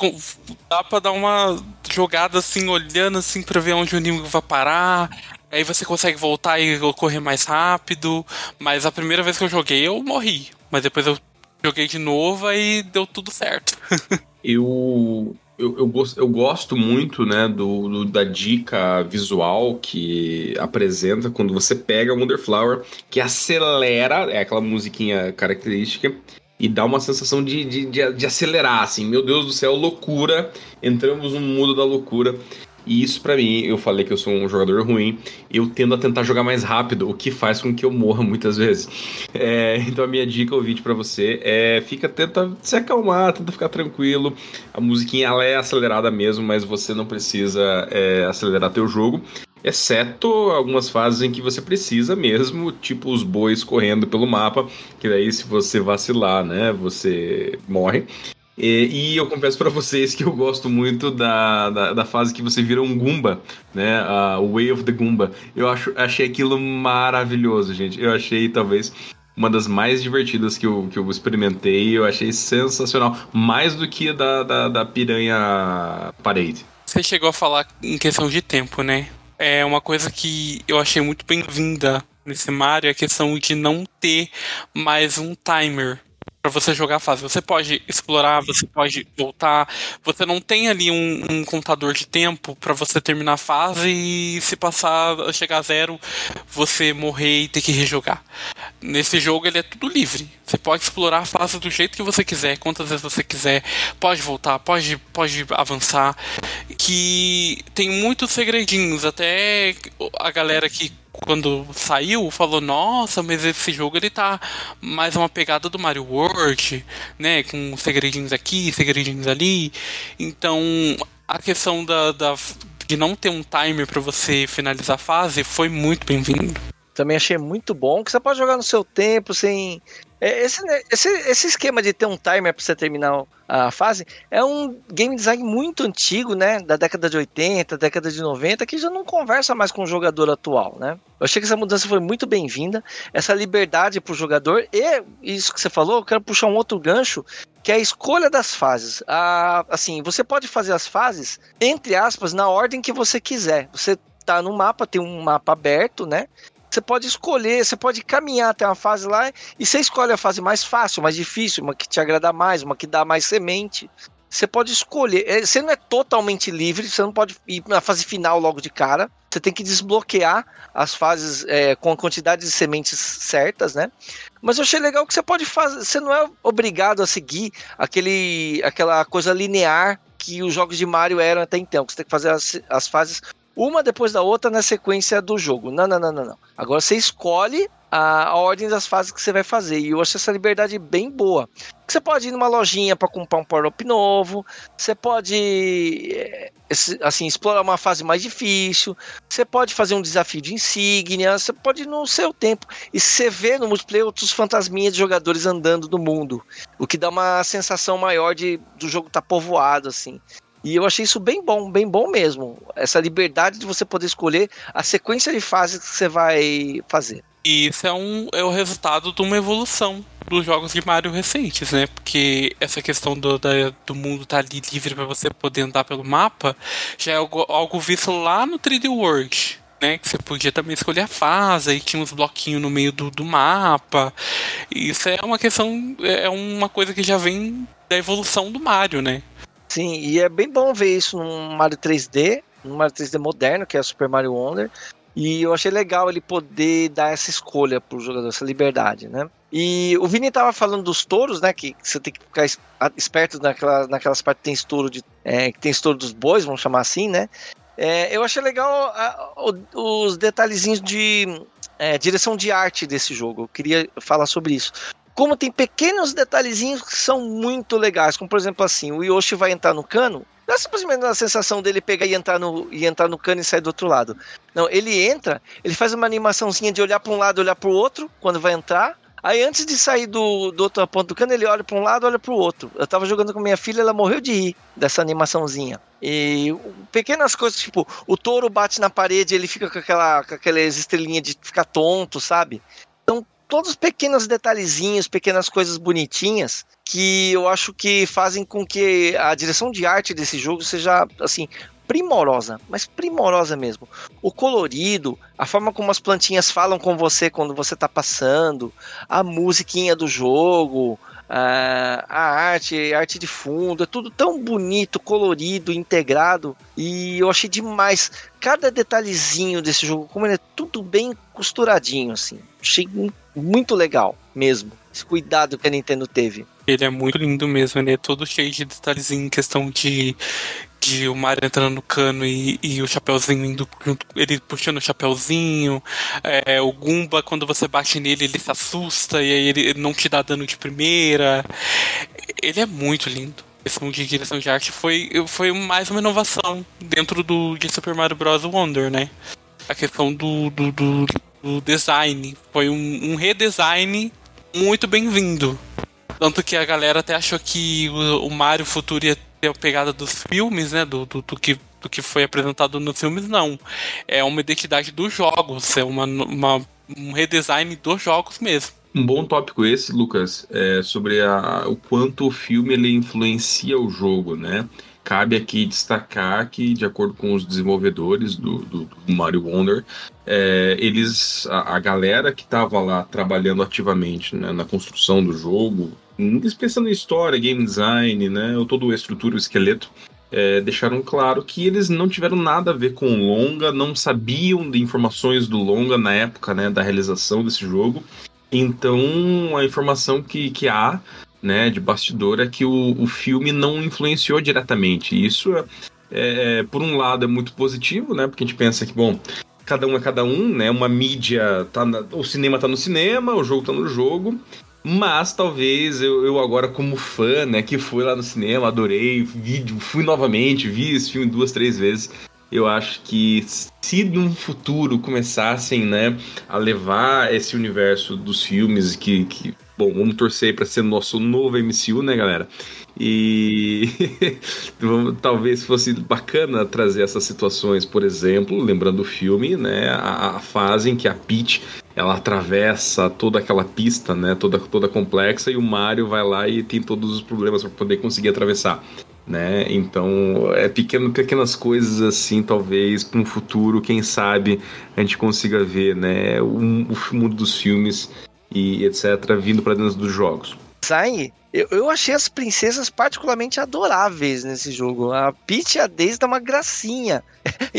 dá pra dar uma jogada assim, olhando assim pra ver onde o inimigo vai parar. Aí você consegue voltar e correr mais rápido. Mas a primeira vez que eu joguei, eu morri. Mas depois eu joguei de novo e deu tudo certo. Eu, eu, eu, gos- eu gosto muito né, do, do- da dica visual que apresenta quando você pega o Wonderflower, que acelera, é aquela musiquinha característica, e dá uma sensação de, de, de, de acelerar, assim, meu Deus do céu, loucura, entramos no mundo da loucura. E isso pra mim, eu falei que eu sou um jogador ruim, eu tendo a tentar jogar mais rápido, o que faz com que eu morra muitas vezes. É, então a minha dica, o vídeo pra você é fica tenta se acalmar, tenta ficar tranquilo. A musiquinha ela é acelerada mesmo, mas você não precisa é, acelerar teu jogo. Exceto algumas fases em que você precisa mesmo, tipo os bois correndo pelo mapa, que daí se você vacilar, né, você morre. E, e eu confesso pra vocês que eu gosto muito da, da, da fase que você vira um Goomba, né? A Way of the Goomba. Eu acho, achei aquilo maravilhoso, gente. Eu achei talvez uma das mais divertidas que eu, que eu experimentei. Eu achei sensacional. Mais do que a da, da, da Piranha Parade. Você chegou a falar em questão de tempo, né? É uma coisa que eu achei muito bem-vinda nesse Mario, é a questão de não ter mais um timer pra você jogar a fase. Você pode explorar, você pode voltar. Você não tem ali um, um contador de tempo pra você terminar a fase e se passar, chegar a zero, você morrer e ter que rejogar. Nesse jogo ele é tudo livre. Você pode explorar a fase do jeito que você quiser, quantas vezes você quiser. Pode voltar, pode, pode avançar. Que tem muitos segredinhos. Até a galera que quando saiu falou: Nossa, mas esse jogo ele tá mais uma pegada do Mario World, né? Com segredinhos aqui, segredinhos ali. Então a questão da, da- de não ter um timer pra você finalizar a fase foi muito bem-vindo. Também achei muito bom, que você pode jogar no seu tempo, sem. é, Esse, né, esse, esse esquema de ter um timer pra você terminar a fase é um game design muito antigo, né? Da década de 80, década de 90, que já não conversa mais com o jogador atual, né? Eu achei que essa mudança foi muito bem-vinda, essa liberdade pro jogador, e isso que você falou, eu quero puxar um outro gancho, que é a escolha das fases. A, assim, você pode fazer as fases, entre aspas, na ordem que você quiser. Você tá no mapa, tem um mapa aberto, né? Você pode escolher, você pode caminhar até uma fase lá e você escolhe a fase mais fácil, mais difícil, uma que te agrada mais, uma que dá mais semente. Você pode escolher. É, Você não é totalmente livre, você não pode ir na fase final logo de cara. Você tem que desbloquear as fases é, com a quantidade de sementes certas, né? Mas eu achei legal que você pode fazer. Você não é obrigado a seguir aquele, aquela coisa linear que os jogos de Mario eram até então. Que você tem que fazer as, as fases uma depois da outra na sequência do jogo. Não, não, não, não, não. Agora você escolhe a, a ordem das fases que você vai fazer. E eu acho essa liberdade bem boa. Você pode ir numa lojinha para comprar um power-up novo, você pode eh, assim explorar uma fase mais difícil, você pode fazer um desafio de insígnia, você pode ir no seu tempo. E você vê no multiplayer outros fantasminhas de jogadores andando do mundo, o que dá uma sensação maior de do jogo estar tá povoado assim. E eu achei isso bem bom, bem bom mesmo. Essa liberdade de você poder escolher a sequência de fases que você vai fazer. E isso é, um, é o resultado de uma evolução dos jogos de Mario recentes, né? Porque essa questão do, da, do mundo estar tá ali livre para você poder andar pelo mapa já é algo, algo visto lá no 3D World. Né, que você podia também escolher a fase, e tinha uns bloquinhos no meio do, do mapa. Isso é uma questão, é uma coisa que já vem da evolução do Mario, né? Sim, e é bem bom ver isso num Mario 3D, num Mario 3D moderno, que é Super Mario Wonder. E eu achei legal ele poder dar essa escolha pro jogador, essa liberdade, né? E o Vini tava falando dos touros, né? Que você tem que ficar esperto naquela, naquelas partes que tem estouro de. É, que tem estouro dos bois, vamos chamar assim, né? É, eu achei legal a, os detalhezinhos de é, direção de arte desse jogo. Eu queria falar sobre isso. Como tem pequenos detalhezinhos que são muito legais, como por exemplo assim, o Yoshi vai entrar no cano, é simplesmente a sensação dele pegar e entrar no, e entrar no cano e sair do outro lado. Não, ele entra, ele faz uma animaçãozinha de olhar para um lado, olhar para o outro quando vai entrar. Aí antes de sair do, do outro ponto do cano, ele olha para um lado, olha para o outro. Eu tava jogando com minha filha, ela morreu de rir dessa animaçãozinha. E pequenas coisas, tipo, o touro bate na parede, ele fica com aquela com aquelas estrelinhas de ficar tonto, sabe? Todos os pequenos detalhezinhos, pequenas coisas bonitinhas que eu acho que fazem com que a direção de arte desse jogo seja assim primorosa, mas primorosa mesmo. O colorido, a forma como as plantinhas falam com você quando você está passando, a musiquinha do jogo, a, a arte, a arte de fundo, é tudo tão bonito, colorido, integrado. E eu achei demais cada detalhezinho desse jogo, como ele é tudo bem costuradinho, assim. Achei muito legal mesmo. Esse cuidado que a Nintendo teve. Ele é muito lindo mesmo, ele é todo cheio de detalhezinho em questão de, de o Mario entrando no cano e, e o Chapeuzinho indo junto, ele puxando o Chapeuzinho. É, o Goomba, quando você bate nele, ele se assusta e aí ele não te dá dano de primeira. Ele é muito lindo. questão de direção de arte foi, foi mais uma inovação dentro do de Super Mario Bros. Wonder, né? A questão do, do, do, do design. Foi um, um redesign muito bem-vindo. Tanto que a galera até achou que o, o Mario futuro ia ter a pegada dos filmes, né? Do, do, do, que, do que foi apresentado nos filmes, não. É uma identidade dos jogos, é uma, uma um redesign dos jogos mesmo. Um bom tópico esse, Lucas, é sobre a, o quanto o filme ele influencia o jogo, né? Cabe aqui destacar que, de acordo com os desenvolvedores do, do, do Mario Wonder, é, eles, a, a, galera que estava lá trabalhando ativamente né, na construção do jogo, pensando em história, game design, né, toda a estrutura, o esqueleto, é, deixaram claro que eles não tiveram nada a ver com o longa, não sabiam de informações do longa na época né, da realização desse jogo. Então, a informação que, que há né, de bastidor é que o, o filme não influenciou diretamente. Isso, é, é, por um lado, é muito positivo, né, porque a gente pensa que, bom, cada um é cada um, né, uma mídia, tá na, o cinema tá no cinema, o jogo tá no jogo, mas talvez eu, eu, agora, como fã, né, que fui lá no cinema, adorei, vi, fui novamente, vi esse filme duas, três vezes. Eu acho que se no futuro começassem, né, a levar esse universo dos filmes que, que bom, vamos torcer para ser nosso novo MCU, né, galera? E talvez fosse bacana trazer essas situações, por exemplo, lembrando o filme, né, a, a fase em que a Peach ela atravessa toda aquela pista, né, toda, toda complexa, e o Mario vai lá e tem todos os problemas para poder conseguir atravessar. Né? Então, é pequeno, pequenas coisas assim, talvez para um futuro, quem sabe a gente consiga ver, né, o, o mundo dos filmes e etc vindo para dentro dos jogos. Design eu, eu achei as princesas particularmente adoráveis nesse jogo. A Peach e a Daisy dão uma gracinha.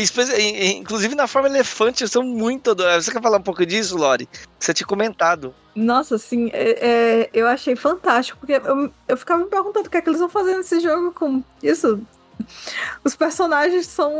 Inclusive na forma elefante, são muito adoráveis. Você quer falar um pouco disso, Lori? Você tinha comentado. Nossa, assim, é, é, eu achei fantástico, porque eu, eu ficava me perguntando o que é que eles vão fazer nesse jogo com isso. Os personagens são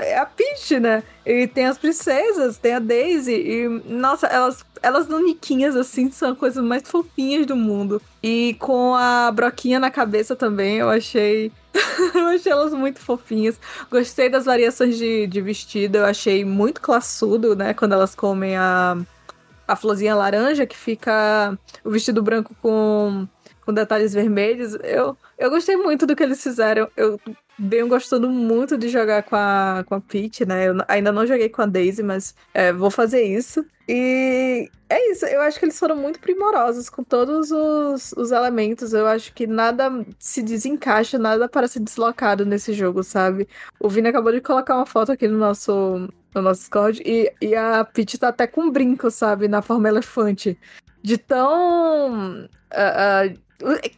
é a Peach, né? E tem as princesas, tem a Daisy, e nossa, elas elas naniquinhas, assim, são as coisas mais fofinhas do mundo. E com a broquinha na cabeça também, eu achei. eu achei elas muito fofinhas. Gostei das variações de, de vestido, eu achei muito classudo, né? Quando elas comem a, a florzinha laranja, que fica o vestido branco com, com detalhes vermelhos. Eu, eu gostei muito do que eles fizeram. Eu venho gostando muito de jogar com a, com a Peach, né? Eu ainda não joguei com a Daisy, mas é, vou fazer isso. E é isso, eu acho que eles foram muito primorosos com todos os, os elementos. Eu acho que nada se desencaixa, nada parece deslocado nesse jogo, sabe? O Vini acabou de colocar uma foto aqui no nosso, no nosso Discord e, e a Peach tá até com um brinco, sabe? Na forma elefante. De tão. Uh, uh,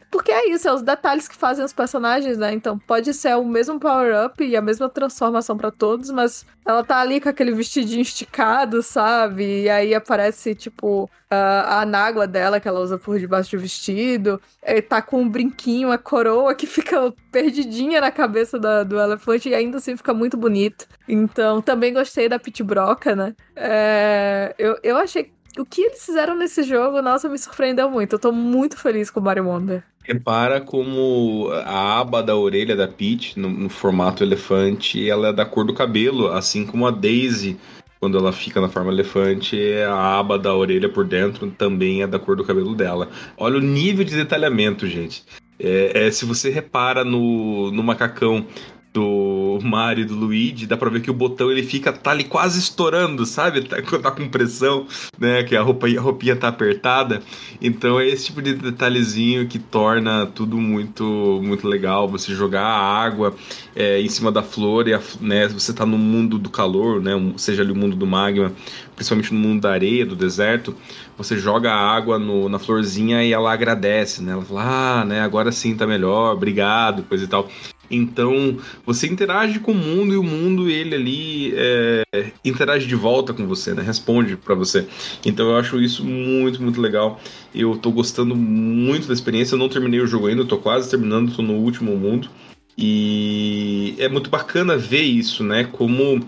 porque é isso, é os detalhes que fazem os personagens, né? Então pode ser o mesmo power-up e a mesma transformação para todos, mas ela tá ali com aquele vestidinho esticado, sabe? E aí aparece, tipo, a, a nágua dela que ela usa por debaixo do vestido. E tá com um brinquinho, a coroa que fica perdidinha na cabeça do elefante e ainda assim fica muito bonito. Então também gostei da Pit Broca, né? É, eu, eu achei o que eles fizeram nesse jogo, nossa, me surpreendeu muito. Eu tô muito feliz com o Mario Wonder. Repara como a aba da orelha da Peach, no, no, formato elefante, ela é da cor do cabelo, assim como a Daisy, quando ela fica na forma elefante, a aba da orelha por dentro também é da cor do cabelo dela. Olha o nível de detalhamento, gente. É, é, se você repara no, no macacão do Mario e do Luigi, dá pra ver que o botão ele fica, tá ali quase estourando, sabe? Tá, tá com pressão, né? Que a, roupa, a roupinha tá apertada. Então é esse tipo de detalhezinho que torna tudo muito muito legal. Você jogar a água é, em cima da flor e a, né, você tá no mundo do calor, né? Seja ali o mundo do magma, principalmente no mundo da areia, do deserto. Você joga a água no, na florzinha e ela agradece, né? Ela fala, ah, né? Agora sim tá melhor, obrigado, coisa e tal. Então, você interage com o mundo e o mundo, ele ali, é, interage de volta com você, né? Responde para você. Então, eu acho isso muito, muito legal. Eu tô gostando muito da experiência. Eu não terminei o jogo ainda, tô quase terminando, tô no último mundo. E é muito bacana ver isso, né? Como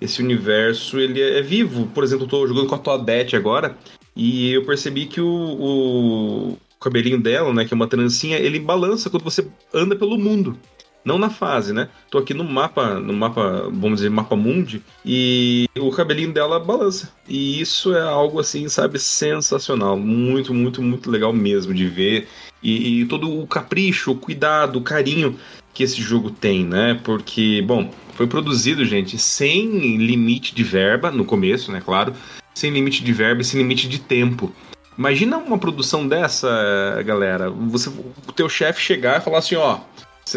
esse universo, ele é vivo. Por exemplo, eu tô jogando com a Toadette agora. E eu percebi que o, o cabelinho dela, né, que é uma trancinha, ele balança quando você anda pelo mundo não na fase, né? Tô aqui no mapa, no mapa, vamos dizer, mapa mundi, e o cabelinho dela balança. E isso é algo assim, sabe, sensacional, muito, muito, muito legal mesmo de ver. E, e todo o capricho, o cuidado, o carinho que esse jogo tem, né? Porque, bom, foi produzido, gente, sem limite de verba no começo, né, claro, sem limite de verba e sem limite de tempo. Imagina uma produção dessa, galera. Você, o teu chefe chegar e falar assim, ó,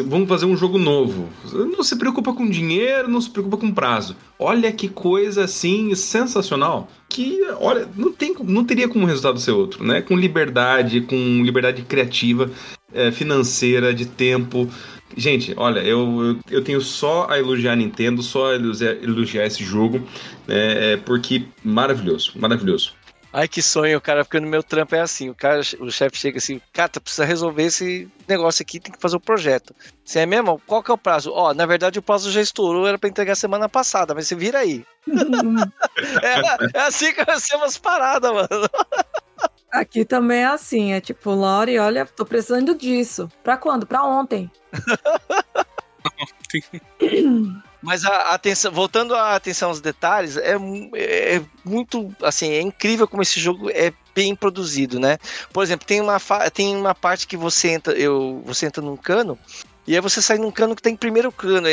Vamos fazer um jogo novo. Não se preocupa com dinheiro, não se preocupa com prazo. Olha que coisa assim sensacional. Que, olha, não, tem, não teria como resultado ser outro, né? Com liberdade, com liberdade criativa, é, financeira, de tempo. Gente, olha, eu, eu, tenho só a elogiar a Nintendo, só a elogiar, elogiar esse jogo, né? É, porque maravilhoso, maravilhoso. Ai, que sonho, cara, porque no meu trampo é assim, o cara, o chefe chega assim, cara, precisa resolver esse negócio aqui, tem que fazer o um projeto. Você é mesmo? Qual que é o prazo? Ó, na verdade o prazo já estourou, era para entregar semana passada, mas você vira aí. é, é, assim que nós temos paradas, mano. Aqui também é assim, é tipo, Lori, olha, tô precisando disso. Pra quando? Pra ontem. Mas a, atenção, voltando à atenção aos detalhes, é, é, muito, assim, é incrível como esse jogo é bem produzido, né? Por exemplo, tem uma, tem uma parte que você entra, eu, você entra num cano e aí você sai num cano que tá em primeiro cano,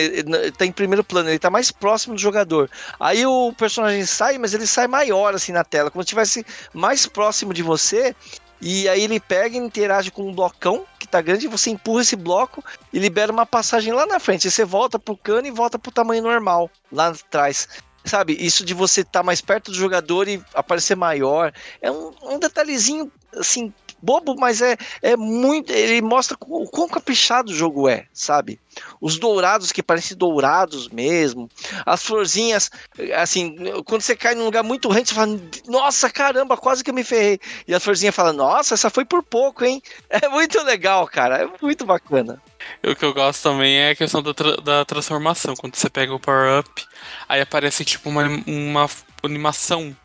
tá em primeiro plano, ele tá mais próximo do jogador. Aí o personagem sai, mas ele sai maior assim na tela, como se estivesse mais próximo de você. E aí ele pega e interage com um blocão que tá grande, você empurra esse bloco e libera uma passagem lá na frente. Aí você volta pro cano e volta pro tamanho normal lá atrás. Sabe, isso de você estar tá mais perto do jogador e aparecer maior, é um, um detalhezinho assim bobo, mas é, é muito. Ele mostra o quão caprichado o jogo é, sabe? Os dourados que parecem dourados mesmo. As florzinhas, assim, quando você cai num lugar muito rente, você fala, nossa, caramba, quase que eu me ferrei. E a florzinha fala, nossa, essa foi por pouco, hein? É muito legal, cara. É muito bacana. O que eu gosto também é a questão da, tra da transformação. Quando você pega o power-up, aí aparece tipo uma, uma animação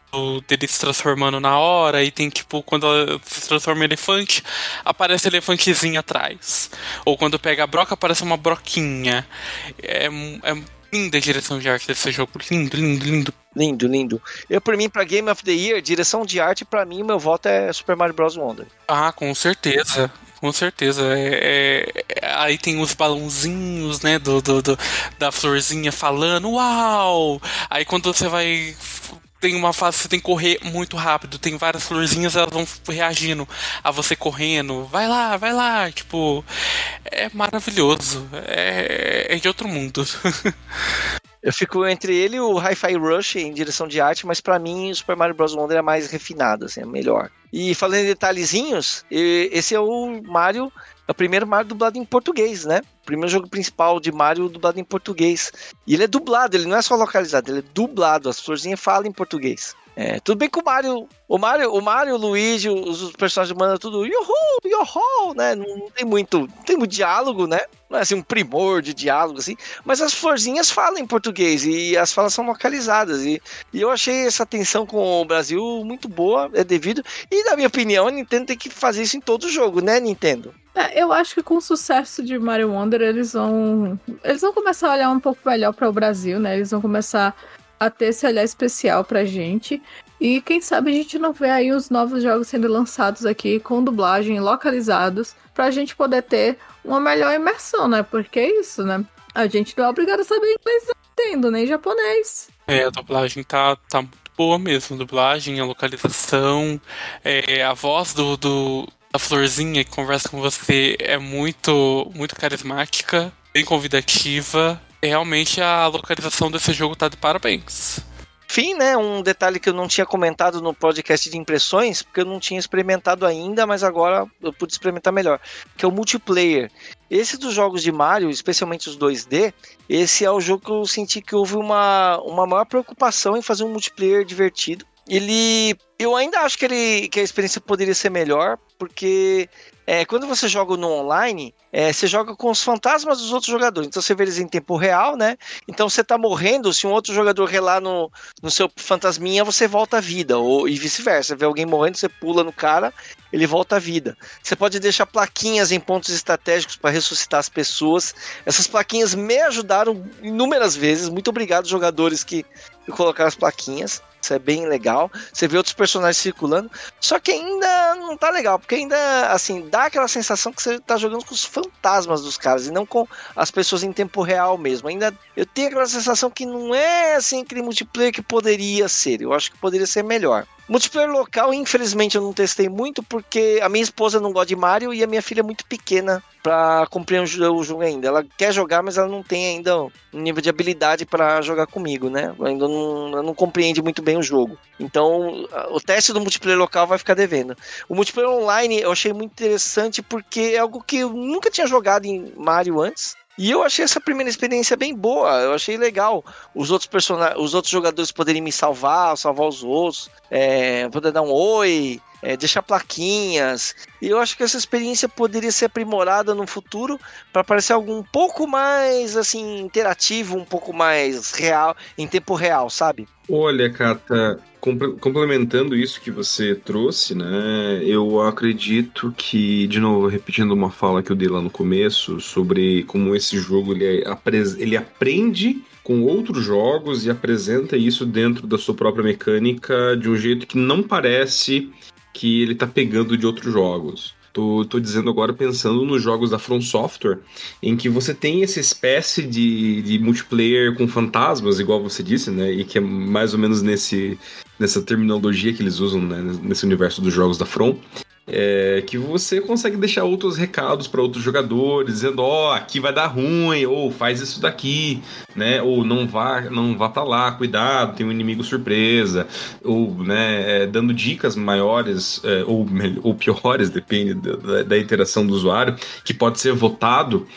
dele se transformando na hora, e tem tipo, quando ela se transforma em elefante, aparece elefantezinho atrás. Ou quando pega a broca, aparece uma broquinha. É, é linda a direção de arte desse jogo. Lindo, lindo, lindo. Lindo, lindo. Eu, por mim, pra Game of the Year, direção de arte, pra mim, meu voto é Super Mario Bros. Wonder. Ah, com certeza. Com certeza. É, é, aí tem os balãozinhos, né, do, do, do, da florzinha falando, uau! Aí quando você vai tem uma fase que você tem que correr muito rápido, tem várias florzinhas, elas vão reagindo a você correndo. Vai lá, vai lá, tipo, é maravilhoso. É, é de outro mundo. Eu fico entre ele e o Hi-Fi Rush em direção de arte, mas para mim o Super Mario Bros. Wonder é mais refinado, assim, é melhor. E falando em detalhezinhos, esse é o Mario, é o primeiro Mario dublado em português, né? O primeiro jogo principal de Mario dublado em português. E ele é dublado, ele não é só localizado, ele é dublado, as florzinhas falam em português. É, tudo bem que o Mario, o Mario, o Mario, o Luigi, os, personagens mandam tudo yuhu, yuhu, né? Não, não, tem muito, não tem muito diálogo, né? Não é assim um primor de diálogo assim, mas as florzinhas falam em português e as falas são localizadas e, e eu achei essa tensão com o Brasil muito boa, é devido e na minha opinião a Nintendo tem que fazer isso em todo jogo, né, Nintendo? É, eu acho que com o sucesso de Mario Wonder eles vão eles vão começar a olhar um pouco melhor para o Brasil, né? Eles vão começar a ter esse olhar especial pra gente. E quem sabe a gente não vê aí os novos jogos sendo lançados aqui com dublagem localizados pra gente poder ter uma melhor imersão, né? Porque é isso, né? A gente não é obrigado a saber inglês entendo, nem japonês. É, a dublagem tá, tá muito boa mesmo. A dublagem, a localização, é, a voz do, do, da florzinha que conversa com você é muito, muito carismática, bem convidativa realmente a localização desse jogo tá de parabéns. Fim, né? Um detalhe que eu não tinha comentado no podcast de impressões, porque eu não tinha experimentado ainda, mas agora eu pude experimentar melhor, que é o multiplayer. Esse dos jogos de Mario, especialmente os 2D, esse é o jogo que eu senti que houve uma, uma maior preocupação em fazer um multiplayer divertido. Ele. Eu ainda acho que, ele, que a experiência poderia ser melhor, porque é, quando você joga no online, é, você joga com os fantasmas dos outros jogadores. Então você vê eles em tempo real, né? Então você tá morrendo, se um outro jogador relar no, no seu fantasminha, você volta à vida. Ou, e vice-versa. Vê alguém morrendo, você pula no cara, ele volta à vida. Você pode deixar plaquinhas em pontos estratégicos para ressuscitar as pessoas. Essas plaquinhas me ajudaram inúmeras vezes. Muito obrigado, jogadores que, colocaram as plaquinhas. Isso é bem legal. Você vê outros personagens circulando. Só que ainda não tá legal, porque ainda, assim, dá aquela sensação que você tá jogando com os fantasmas dos caras e não com as pessoas em tempo real mesmo. Ainda eu tenho aquela sensação que não é assim aquele multiplayer que poderia ser. Eu acho que poderia ser melhor. Multiplayer local, infelizmente, eu não testei muito porque a minha esposa não gosta de Mario e a minha filha é muito pequena para compreender o jogo ainda. Ela quer jogar, mas ela não tem ainda um nível de habilidade para jogar comigo, né? Ainda não, não compreende muito bem o jogo. Então, o teste do multiplayer local vai ficar devendo. O multiplayer online eu achei muito interessante porque é algo que eu nunca tinha jogado em Mario antes. E eu achei essa primeira experiência bem boa, eu achei legal. Os outros personagens, os outros jogadores poderem me salvar, salvar os outros, é, poder dar um oi, é, deixar plaquinhas. E eu acho que essa experiência poderia ser aprimorada no futuro para parecer algo um pouco mais assim interativo, um pouco mais real, em tempo real, sabe? Olha, Kata, complementando isso que você trouxe, né? Eu acredito que, de novo, repetindo uma fala que eu dei lá no começo sobre como esse jogo ele, ele aprende com outros jogos e apresenta isso dentro da sua própria mecânica de um jeito que não parece que ele tá pegando de outros jogos. Tô, tô dizendo agora pensando nos jogos da From Software, em que você tem essa espécie de, de multiplayer com fantasmas, igual você disse, né? E que é mais ou menos nesse, nessa terminologia que eles usam né, nesse universo dos jogos da From é, que você consegue deixar outros recados para outros jogadores, dizendo, ó, oh, aqui vai dar ruim, ou faz isso daqui, né? Ou não vá, não vá para lá, cuidado, tem um inimigo surpresa, ou, né, é, dando dicas maiores é, ou, ou piores, depende da, da interação do usuário, que pode ser votado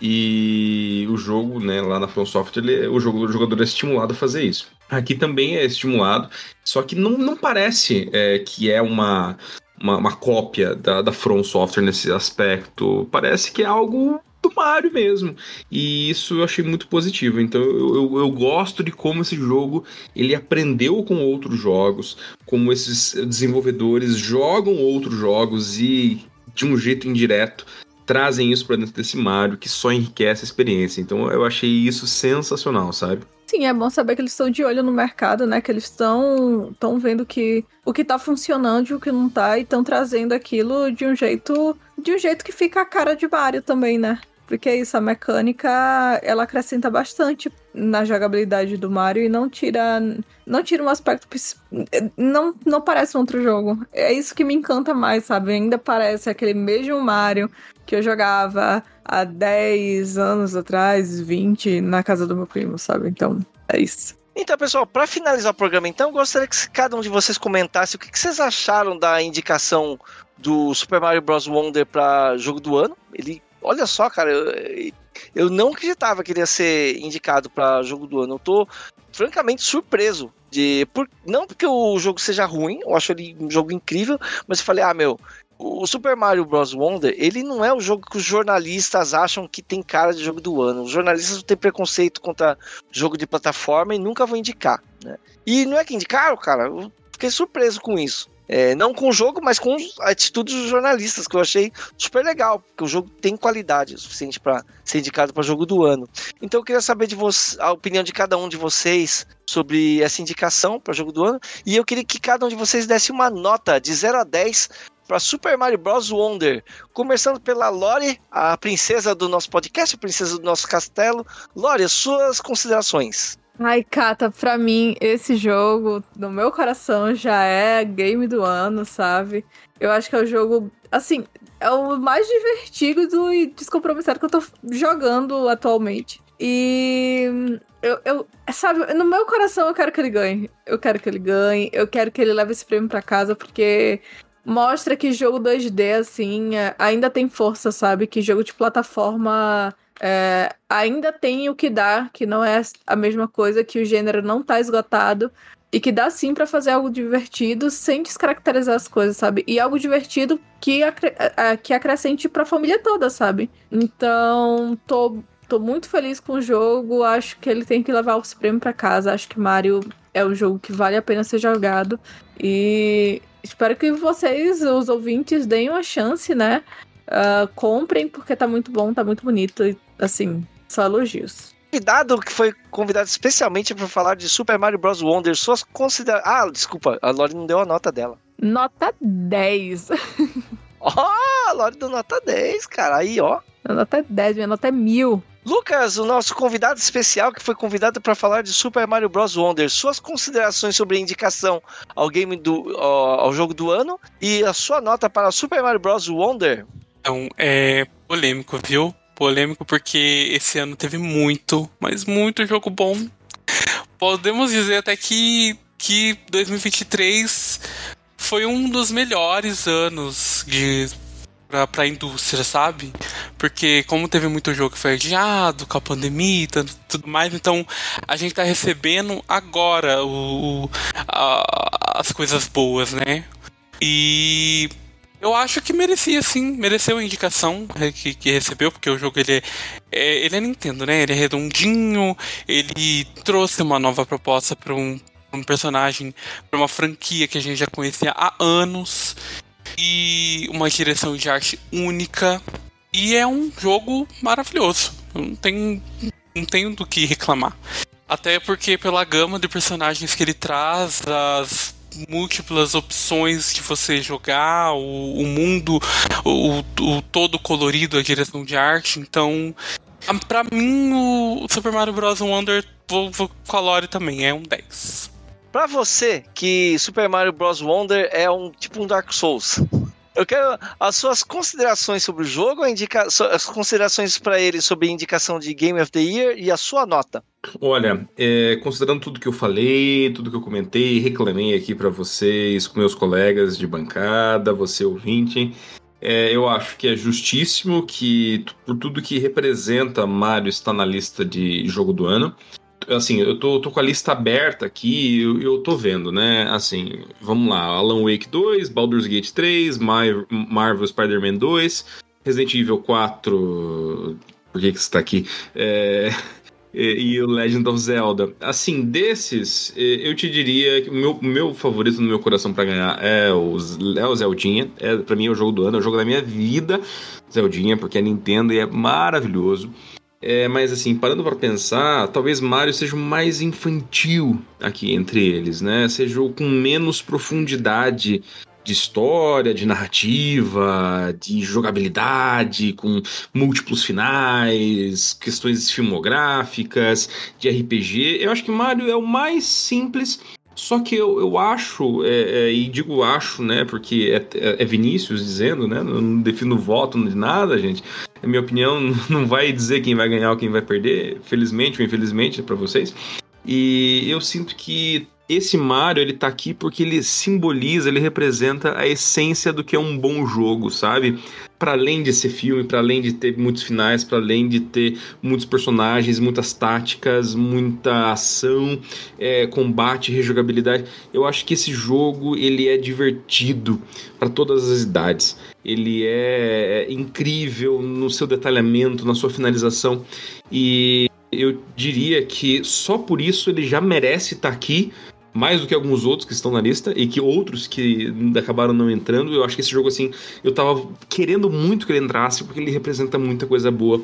e o jogo, né, lá na From Software, ele, o, jogo, o jogador é estimulado a fazer isso. Aqui também é estimulado, só que não, não parece é, que é uma, uma, uma, cópia da, da From Software nesse aspecto. Parece que é algo do Mario mesmo. E isso eu achei muito positivo. Então eu, eu, eu, gosto de como esse jogo ele aprendeu com outros jogos, como esses desenvolvedores jogam outros jogos e de um jeito indireto trazem isso para dentro desse Mario que só enriquece a experiência. Então eu achei isso sensacional, sabe? Sim, é bom saber que eles estão de olho no mercado, né? Que eles estão estão vendo que o que tá funcionando e o que não tá e estão trazendo aquilo de um jeito de um jeito que fica a cara de Mario também, né? Porque é isso, a mecânica, ela acrescenta bastante na jogabilidade do Mario e não tira não tira um aspecto não não parece um outro jogo. É isso que me encanta mais, sabe? Ainda parece aquele mesmo Mario que eu jogava há 10 anos atrás, 20, na casa do meu primo, sabe? Então, é isso. Então, pessoal, para finalizar o programa, então, gostaria que cada um de vocês comentasse o que, que vocês acharam da indicação do Super Mario Bros. Wonder para jogo do ano. Ele, olha só, cara, eu, eu não acreditava que ele ia ser indicado para jogo do ano. Eu tô francamente surpreso de por, não porque o jogo seja ruim, eu acho ele um jogo incrível, mas eu falei, ah, meu, o Super Mario Bros. Wonder, ele não é o jogo que os jornalistas acham que tem cara de jogo do ano. Os jornalistas têm preconceito contra jogo de plataforma e nunca vão indicar. Né? E não é que indicaram, cara, eu fiquei surpreso com isso. É, não com o jogo, mas com a atitude dos jornalistas, que eu achei super legal, porque o jogo tem qualidade suficiente para ser indicado para jogo do ano. Então eu queria saber de você, a opinião de cada um de vocês sobre essa indicação para jogo do ano, e eu queria que cada um de vocês desse uma nota de 0 a 10 para Super Mario Bros. Wonder. Começando pela Lore, a princesa do nosso podcast, a princesa do nosso castelo. Lore, suas considerações. Ai, Kata, pra mim, esse jogo, no meu coração, já é game do ano, sabe? Eu acho que é o jogo, assim, é o mais divertido e descompromissado que eu tô jogando atualmente. E eu, eu, sabe, no meu coração eu quero que ele ganhe. Eu quero que ele ganhe, eu quero que ele leve esse prêmio pra casa, porque mostra que jogo 2D, assim, é, ainda tem força, sabe? Que jogo de plataforma é, ainda tem o que dá, que não é a mesma coisa, que o gênero não tá esgotado. E que dá sim para fazer algo divertido sem descaracterizar as coisas, sabe? E algo divertido que, acre que acrescente pra família toda, sabe? Então, tô, tô muito feliz com o jogo. Acho que ele tem que levar o prêmio para casa. Acho que Mario é um jogo que vale a pena ser jogado. E espero que vocês, os ouvintes, deem uma chance, né? Uh, comprem, porque tá muito bom, tá muito bonito. E, assim, só elogios. Convidado que foi convidado especialmente para falar de Super Mario Bros. Wonder, suas considerações. Ah, desculpa, a Lori não deu a nota dela. Nota 10. Ó, oh, a Lori deu nota 10, cara. Aí, ó. A nota é 10, minha nota é mil. Lucas, o nosso convidado especial que foi convidado para falar de Super Mario Bros. Wonder, suas considerações sobre a indicação ao game do ao, jogo do ano e a sua nota para Super Mario Bros. Wonder. Então, é polêmico, viu? Polêmico porque esse ano teve muito, mas muito jogo bom. Podemos dizer até que que 2023 foi um dos melhores anos de pra, pra indústria, sabe? Porque como teve muito jogo que foi adiado com a pandemia e tudo mais, então a gente tá recebendo agora o, a, as coisas boas, né? E eu acho que merecia sim, mereceu a indicação que, que recebeu, porque o jogo ele é, é, ele é Nintendo, né? Ele é redondinho, ele trouxe uma nova proposta para um, um personagem, para uma franquia que a gente já conhecia há anos e uma direção de arte única. E é um jogo maravilhoso. Não tenho, não tenho do que reclamar. Até porque pela gama de personagens que ele traz, as múltiplas opções de você jogar, o, o mundo, o, o, todo colorido, a direção de arte. Então, para mim, o Super Mario Bros. Wonder, vou, vou com também, é um 10. Para você que Super Mario Bros. Wonder é um tipo um Dark Souls, eu quero as suas considerações sobre o jogo, indica, as considerações para ele sobre a indicação de Game of the Year e a sua nota. Olha, é, considerando tudo que eu falei, tudo que eu comentei, reclamei aqui para vocês, com meus colegas de bancada, você ouvinte, é, eu acho que é justíssimo que por tudo que representa Mario está na lista de jogo do ano assim, eu tô, tô com a lista aberta aqui e eu, eu tô vendo, né? Assim, vamos lá: Alan Wake 2, Baldur's Gate 3, Mar Marvel Spider-Man 2, Resident Evil 4 por que, que você tá aqui. É, e, o Legend of Zelda. Assim, desses, eu te diria que o meu, meu favorito no meu coração para ganhar é o, é o Zeldinha. É, para mim é o jogo do ano, é o jogo da minha vida, Zeldinha, porque é Nintendo e é maravilhoso. É, mas assim, parando para pensar, talvez Mario seja o mais infantil aqui entre eles, né? Seja o com menos profundidade de história, de narrativa, de jogabilidade, com múltiplos finais, questões filmográficas, de RPG. Eu acho que Mario é o mais simples. Só que eu, eu acho, é, é, e digo acho, né, porque é, é, é Vinícius dizendo, né, não defino voto de nada, gente. Minha opinião não vai dizer quem vai ganhar ou quem vai perder, felizmente ou infelizmente para vocês. E eu sinto que esse Mario, ele tá aqui porque ele simboliza, ele representa a essência do que é um bom jogo, sabe? Para além de ser filme, para além de ter muitos finais, para além de ter muitos personagens, muitas táticas, muita ação, é, combate, rejogabilidade, eu acho que esse jogo ele é divertido para todas as idades. Ele é incrível no seu detalhamento, na sua finalização e eu diria que só por isso ele já merece estar tá aqui mais do que alguns outros que estão na lista e que outros que acabaram não entrando. Eu acho que esse jogo, assim, eu tava querendo muito que ele entrasse porque ele representa muita coisa boa,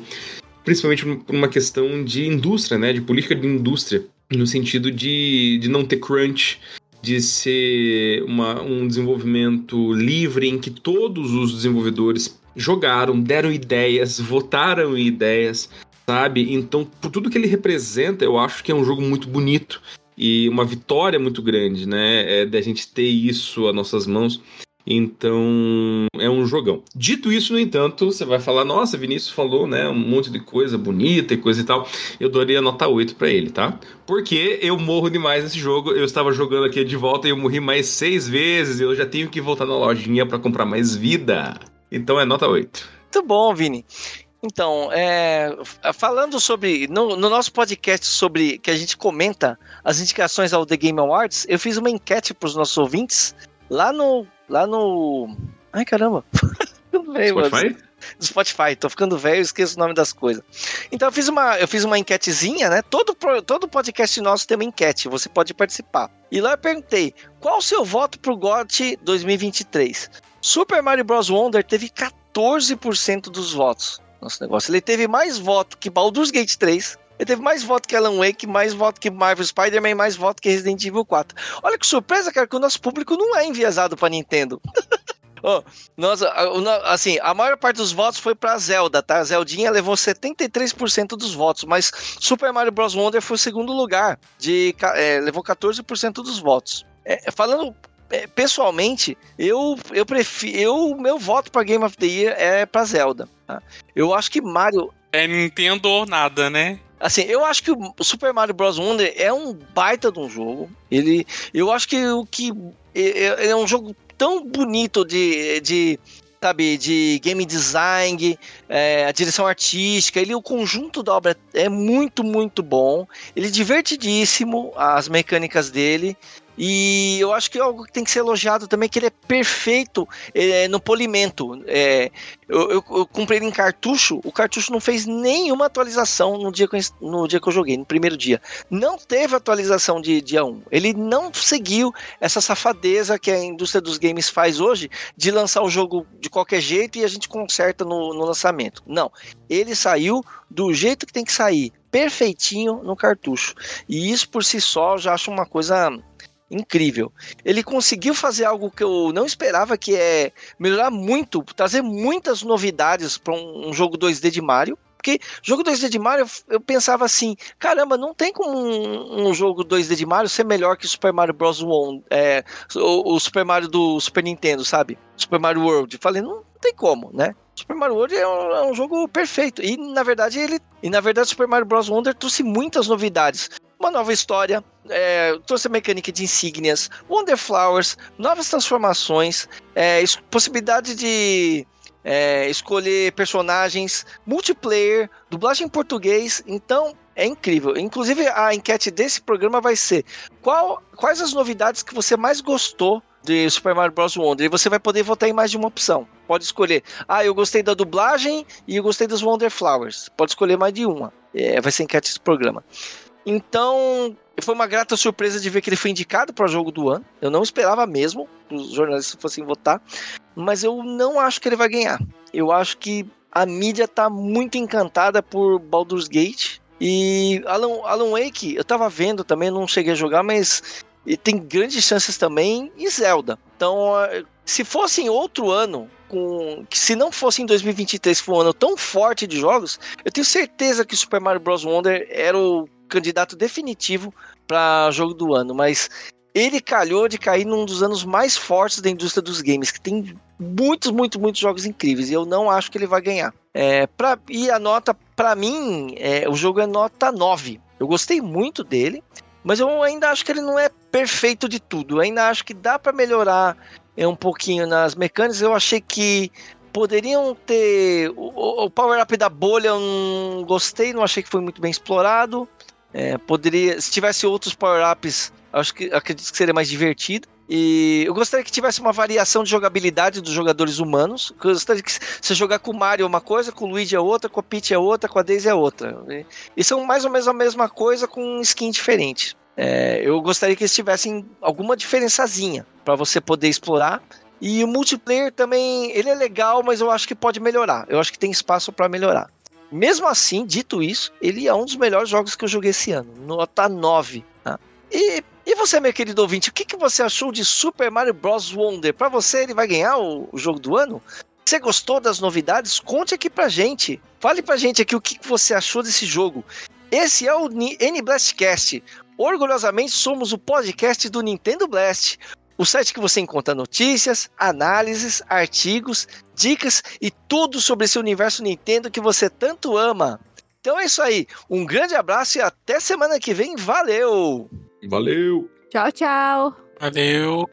principalmente por uma questão de indústria, né? De política de indústria, no sentido de, de não ter crunch, de ser uma, um desenvolvimento livre em que todos os desenvolvedores jogaram, deram ideias, votaram ideias, sabe? Então, por tudo que ele representa, eu acho que é um jogo muito bonito e uma vitória muito grande, né? É da gente ter isso às nossas mãos. Então, é um jogão. Dito isso, no entanto, você vai falar: nossa, Vinícius falou, né? Um monte de coisa bonita e coisa e tal. Eu daria nota 8 para ele, tá? Porque eu morro demais nesse jogo. Eu estava jogando aqui de volta e eu morri mais seis vezes. Eu já tenho que voltar na lojinha para comprar mais vida. Então é nota 8. Muito bom, Vini. Então, é, falando sobre. No, no, nosso podcast sobre. que a gente comenta as indicações ao The Game Awards, eu fiz uma enquete para os nossos ouvintes lá no. Lá no. Ai, caramba! Spotify? Do Spotify, tô ficando velho, esqueço o nome das coisas. Então eu fiz uma, eu fiz uma enquetezinha, né? Todo, todo podcast nosso tem uma enquete, você pode participar. E lá eu perguntei: qual o seu voto pro GOT 2023? Super Mario Bros. Wonder teve 14% dos votos nosso negócio. Ele teve mais voto que Baldur's Gate 3. Ele teve mais voto que Alan Wake, mais voto que Marvel Spider-Man, mais voto que Resident Evil 4. Olha que surpresa, cara, que o nosso público não é enviesado pra Nintendo. Oh, nossa, assim, a maior parte dos votos foi pra Zelda, tá? A Zeldinha levou 73% dos votos, mas Super Mario Bros. Wonder foi o segundo lugar, de, é, levou 14% dos votos. É, falando pessoalmente, eu, eu prefiro. Eu, meu voto para Game of the Year é para Zelda. Tá? Eu acho que Mario. É Nintendo ou nada, né? Assim, eu acho que o Super Mario Bros. Wonder é um baita de um jogo. Ele, eu acho que o que é, é um jogo tão bonito de, de sabe, de game design, é, a direção artística, ele, o conjunto da obra é muito, muito bom. Ele é divertidíssimo, as mecânicas dele. E eu acho que é algo que tem que ser elogiado também, que ele é perfeito é, no polimento. É, eu, eu, eu, comprei ele em cartucho, o cartucho não fez nenhuma atualização no dia que eu, no dia que eu joguei, no primeiro dia. Não teve atualização de dia 1. Ele não seguiu essa safadeza que a indústria dos games faz hoje de lançar o jogo de qualquer jeito e a gente conserta no, no lançamento. Não. Ele saiu do jeito que tem que sair, perfeitinho no cartucho. E isso por si só eu já acho uma coisa incrível. Ele conseguiu fazer algo que eu não esperava, que é melhorar muito, trazer muitas novidades para um, jogo 2D de Mario. Porque jogo 2D de Mario, eu pensava assim, caramba, não tem como um, um jogo 2D de Mario ser melhor que Super Mario Bros. One, é, o, o, Super Mario do Super Nintendo, sabe? Super Mario World. Falei, não, tem como, né? Super Mario World é um, é um, jogo perfeito. E na verdade ele. E na verdade Super Mario Bros. Wonder trouxe muitas novidades uma nova história, é, trouxe a mecânica de insígnias, Wonder Flowers, novas transformações, é, possibilidade de é, escolher personagens, multiplayer, dublagem em português. Então, é incrível. Inclusive, a enquete desse programa vai ser: qual, quais as novidades que você mais gostou de Super Mario Bros. Wonder. E você vai poder votar em mais de uma opção. Pode escolher. Ah, eu gostei da dublagem e eu gostei dos Wonder Flowers. Pode escolher mais de uma. É, vai ser enquete esse programa. Então, foi uma grata surpresa de ver que ele foi indicado para o jogo do ano. Eu não esperava mesmo que os jornalistas fossem votar, mas eu não acho que ele vai ganhar. Eu acho que a mídia tá muito encantada por Baldur's Gate e Alan, Alan Wake, eu tava vendo também, não cheguei a jogar, mas tem grandes chances também e Zelda. Então, se fosse em outro ano, com se não fosse em 2023, que foi um ano tão forte de jogos, eu tenho certeza que Super Mario Bros. Wonder era o candidato definitivo para jogo do ano, mas ele calhou de cair num dos anos mais fortes da indústria dos games, que tem muitos, muitos, muitos jogos incríveis, e eu não acho que ele vai ganhar. É, pra, e a nota, para mim, é, o jogo é nota 9. Eu gostei muito dele, mas eu ainda acho que ele não é perfeito de tudo. Eu ainda acho que dá para melhorar é, um pouquinho nas mecânicas. Eu achei que poderiam ter. O, o power-up da bolha eu não gostei, não achei que foi muito bem explorado. É, poderia, se tivesse outros power-ups, acho que acredito que seria mais divertido. E eu gostaria que tivesse uma variação de jogabilidade dos jogadores humanos. Eu gostaria que você jogar com o Mario é uma coisa, com o Luigi é outra, com a Peach é outra, com a Daisy é outra. E são mais ou menos a mesma coisa com skin diferente. É, eu gostaria que eles tivessem alguma diferençazinha para você poder explorar. E o multiplayer também, ele é legal, mas eu acho que pode melhorar. Eu acho que tem espaço para melhorar. Mesmo assim, dito isso, ele é um dos melhores jogos que eu joguei esse ano. Nota 9. Tá? E, e você, meu querido ouvinte, o que, que você achou de Super Mario Bros. Wonder? Para você, ele vai ganhar o, o, jogo do ano? Você gostou das novidades? Conte aqui pra gente. Fale pra gente aqui o que, você achou desse jogo. Esse é o N Blastcast. Orgulhosamente somos o podcast do Nintendo Blast o site que você encontra notícias, análises, artigos, dicas e tudo sobre esse universo Nintendo que você tanto ama. Então é isso aí. Um grande abraço e até semana que vem. Valeu! Valeu! Tchau, tchau! Valeu!